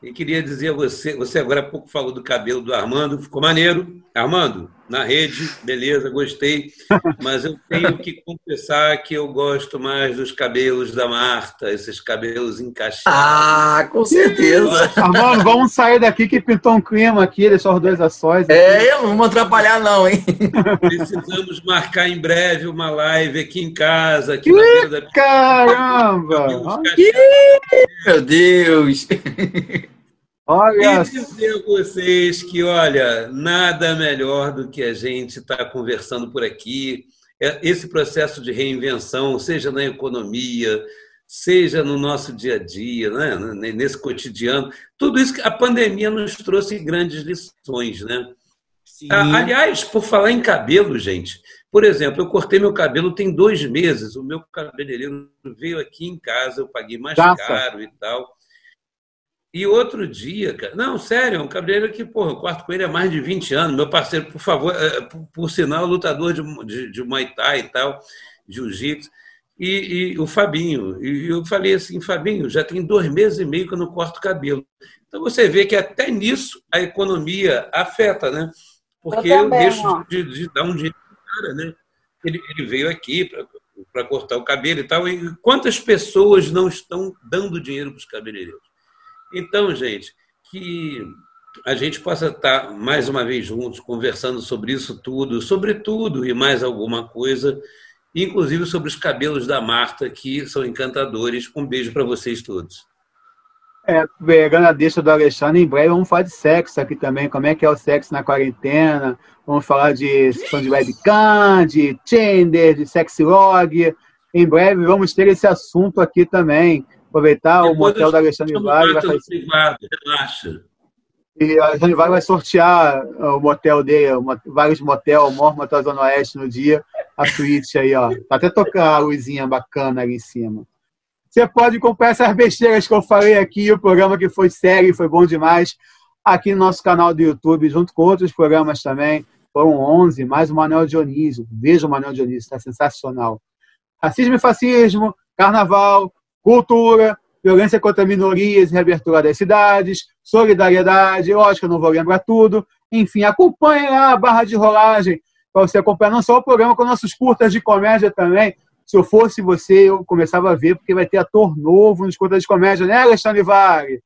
E queria dizer a você, você agora há pouco falou do cabelo do Armando, ficou maneiro. Armando, na rede, beleza, gostei, <laughs> mas eu tenho que confessar que eu gosto mais dos cabelos da Marta, esses cabelos encaixados. Ah, com certeza. <laughs> Ah, mano, vamos sair daqui que pintou um clima aqui, deixou os dois açóis. É, não vamos atrapalhar não, hein? <laughs> Precisamos marcar em breve uma live aqui em casa, aqui da... Caramba! Meu Deus! Olha. E dizer a vocês que, olha, nada melhor do que a gente estar tá conversando por aqui. É, esse processo de reinvenção, seja na economia, seja no nosso dia a dia, né? nesse cotidiano, tudo isso que a pandemia nos trouxe grandes lições, né? Sim. Aliás, por falar em cabelo, gente, por exemplo, eu cortei meu cabelo tem dois meses, o meu cabeleireiro veio aqui em casa, eu paguei mais Graça. caro e tal. E outro dia, cara, não, sério, é um cabeleireiro que, porra, eu quarto com ele há mais de 20 anos. Meu parceiro, por favor, é, por, por sinal, lutador de, de, de Muay Thai e tal, jiu-jitsu. E, e, o Fabinho. E eu falei assim, Fabinho, já tem dois meses e meio que eu não corto cabelo. Então você vê que até nisso a economia afeta, né? Porque eu, também, eu deixo de, de, dar um dinheiro para cara, né? Ele, ele veio aqui para cortar o cabelo e tal. E quantas pessoas não estão dando dinheiro para os cabeleireiros? Então, gente, que a gente possa estar mais uma vez juntos conversando sobre isso tudo, sobre tudo e mais alguma coisa, inclusive sobre os cabelos da Marta, que são encantadores. Um beijo para vocês todos. É, pegando a deixa do Alexandre, em breve vamos falar de sexo aqui também, como é que é o sexo na quarentena, vamos falar de de webcam, de Tinder, de sexlog, em breve vamos ter esse assunto aqui também, aproveitar Depois o motel da Alexandre Vale. Vai fazer... privado, relaxa. E a Alexandre Vale vai sortear o motel dele, vários motel, o maior motel Zona Oeste no dia, a suíte aí, ó. Tá até tocar a luzinha bacana ali em cima. Você pode comprar essas besteiras que eu falei aqui, o programa que foi sério, foi bom demais, aqui no nosso canal do YouTube, junto com outros programas também. Foram 11, mais o Manuel Dionísio. Veja o Manuel Dionísio, está sensacional. Racismo e fascismo, carnaval, cultura, violência contra minorias e reabertura das cidades, solidariedade, lógico, eu não vou lembrar tudo. Enfim, acompanhe lá a barra de rolagem para você acompanhar não só o programa, com nossos curtas de comédia também. Se eu fosse você, eu começava a ver, porque vai ter ator novo nos curtas de comédia, né, Alexandre Vale?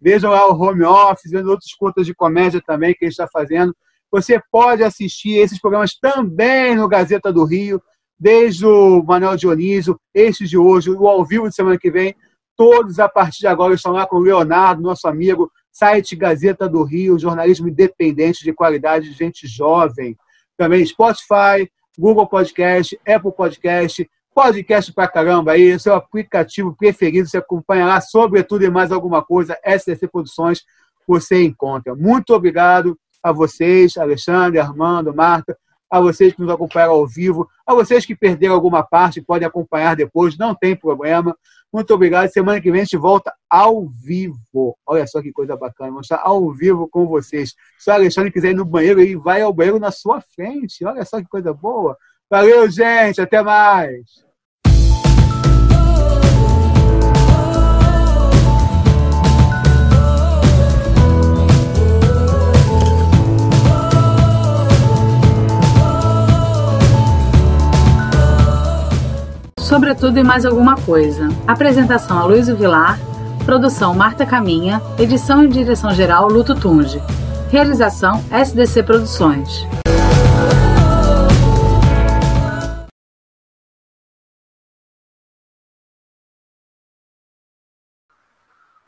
Vejam lá o Home Office, vendo outros curtas de comédia também que ele está fazendo. Você pode assistir esses programas também no Gazeta do Rio, desde o Manuel Dionísio, este de hoje, o ao vivo de semana que vem, Todos, a partir de agora, estão lá com o Leonardo, nosso amigo, site Gazeta do Rio, jornalismo independente de qualidade de gente jovem. Também Spotify, Google Podcast, Apple Podcast, podcast pra caramba aí, seu aplicativo preferido, você acompanha lá, sobretudo e mais alguma coisa, SDC Produções, você encontra. Muito obrigado a vocês, Alexandre, Armando, Marta, a vocês que nos acompanharam ao vivo, a vocês que perderam alguma parte, podem acompanhar depois, não tem problema. Muito obrigado. Semana que vem a gente volta ao vivo. Olha só que coisa bacana, vamos estar ao vivo com vocês. Se o Alexandre quiser ir no banheiro, ele vai ao banheiro na sua frente. Olha só que coisa boa. Valeu, gente. Até mais. Sobretudo e mais alguma coisa. Apresentação a Luiz Vilar, produção Marta Caminha, edição e direção geral Luto Tunge. Realização SDC Produções.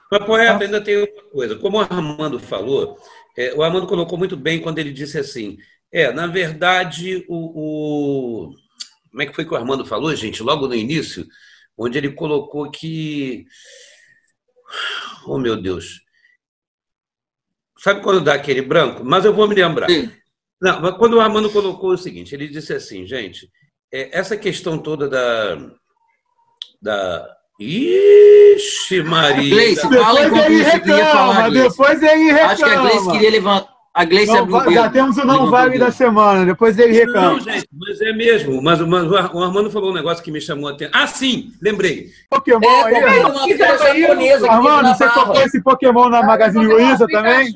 Mas, poeta, ainda tem outra coisa. Como o Armando falou, é, o Armando colocou muito bem quando ele disse assim: é, na verdade, o, o como é que foi que o Armando falou, gente, logo no início, onde ele colocou que. Oh, meu Deus. Sabe quando dá aquele branco? Mas eu vou me lembrar. Sim. Não, mas quando o Armando colocou o seguinte, ele disse assim, gente, é, essa questão toda da. da Ixi, Maria! Gleice, fala enquanto você queria falar. Depois ele reclama. Acho que a Gleice queria levantar. A Gleice não, abriu Já temos o não vale da semana, depois ele reclama. Não, gente, mas é mesmo. Mas, mas o Armando falou um negócio que me chamou a atenção. Ah, sim, lembrei. Pokémon é, aí, é uma feira japonesa. Armando, você comprou esse Pokémon na Magazine Luiza também?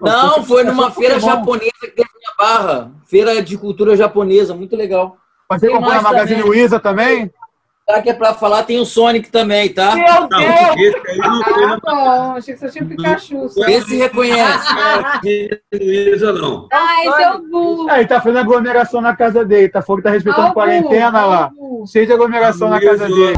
Não, foi numa feira japonesa que teve na Barra. Feira de cultura japonesa, muito legal. Mas você comprou na Magazine Luiza também? Já que é pra falar, tem o Sonic também, tá? Meu Deus! esse aí não ah, bom. Achei que você tinha Pikachu. Esse reconhece. Luísa, não. Ah, esse é o. É, ele tá fazendo aglomeração na casa dele. Tá falando que tá respeitando a quarentena lá. Cheio de aglomeração na casa dele.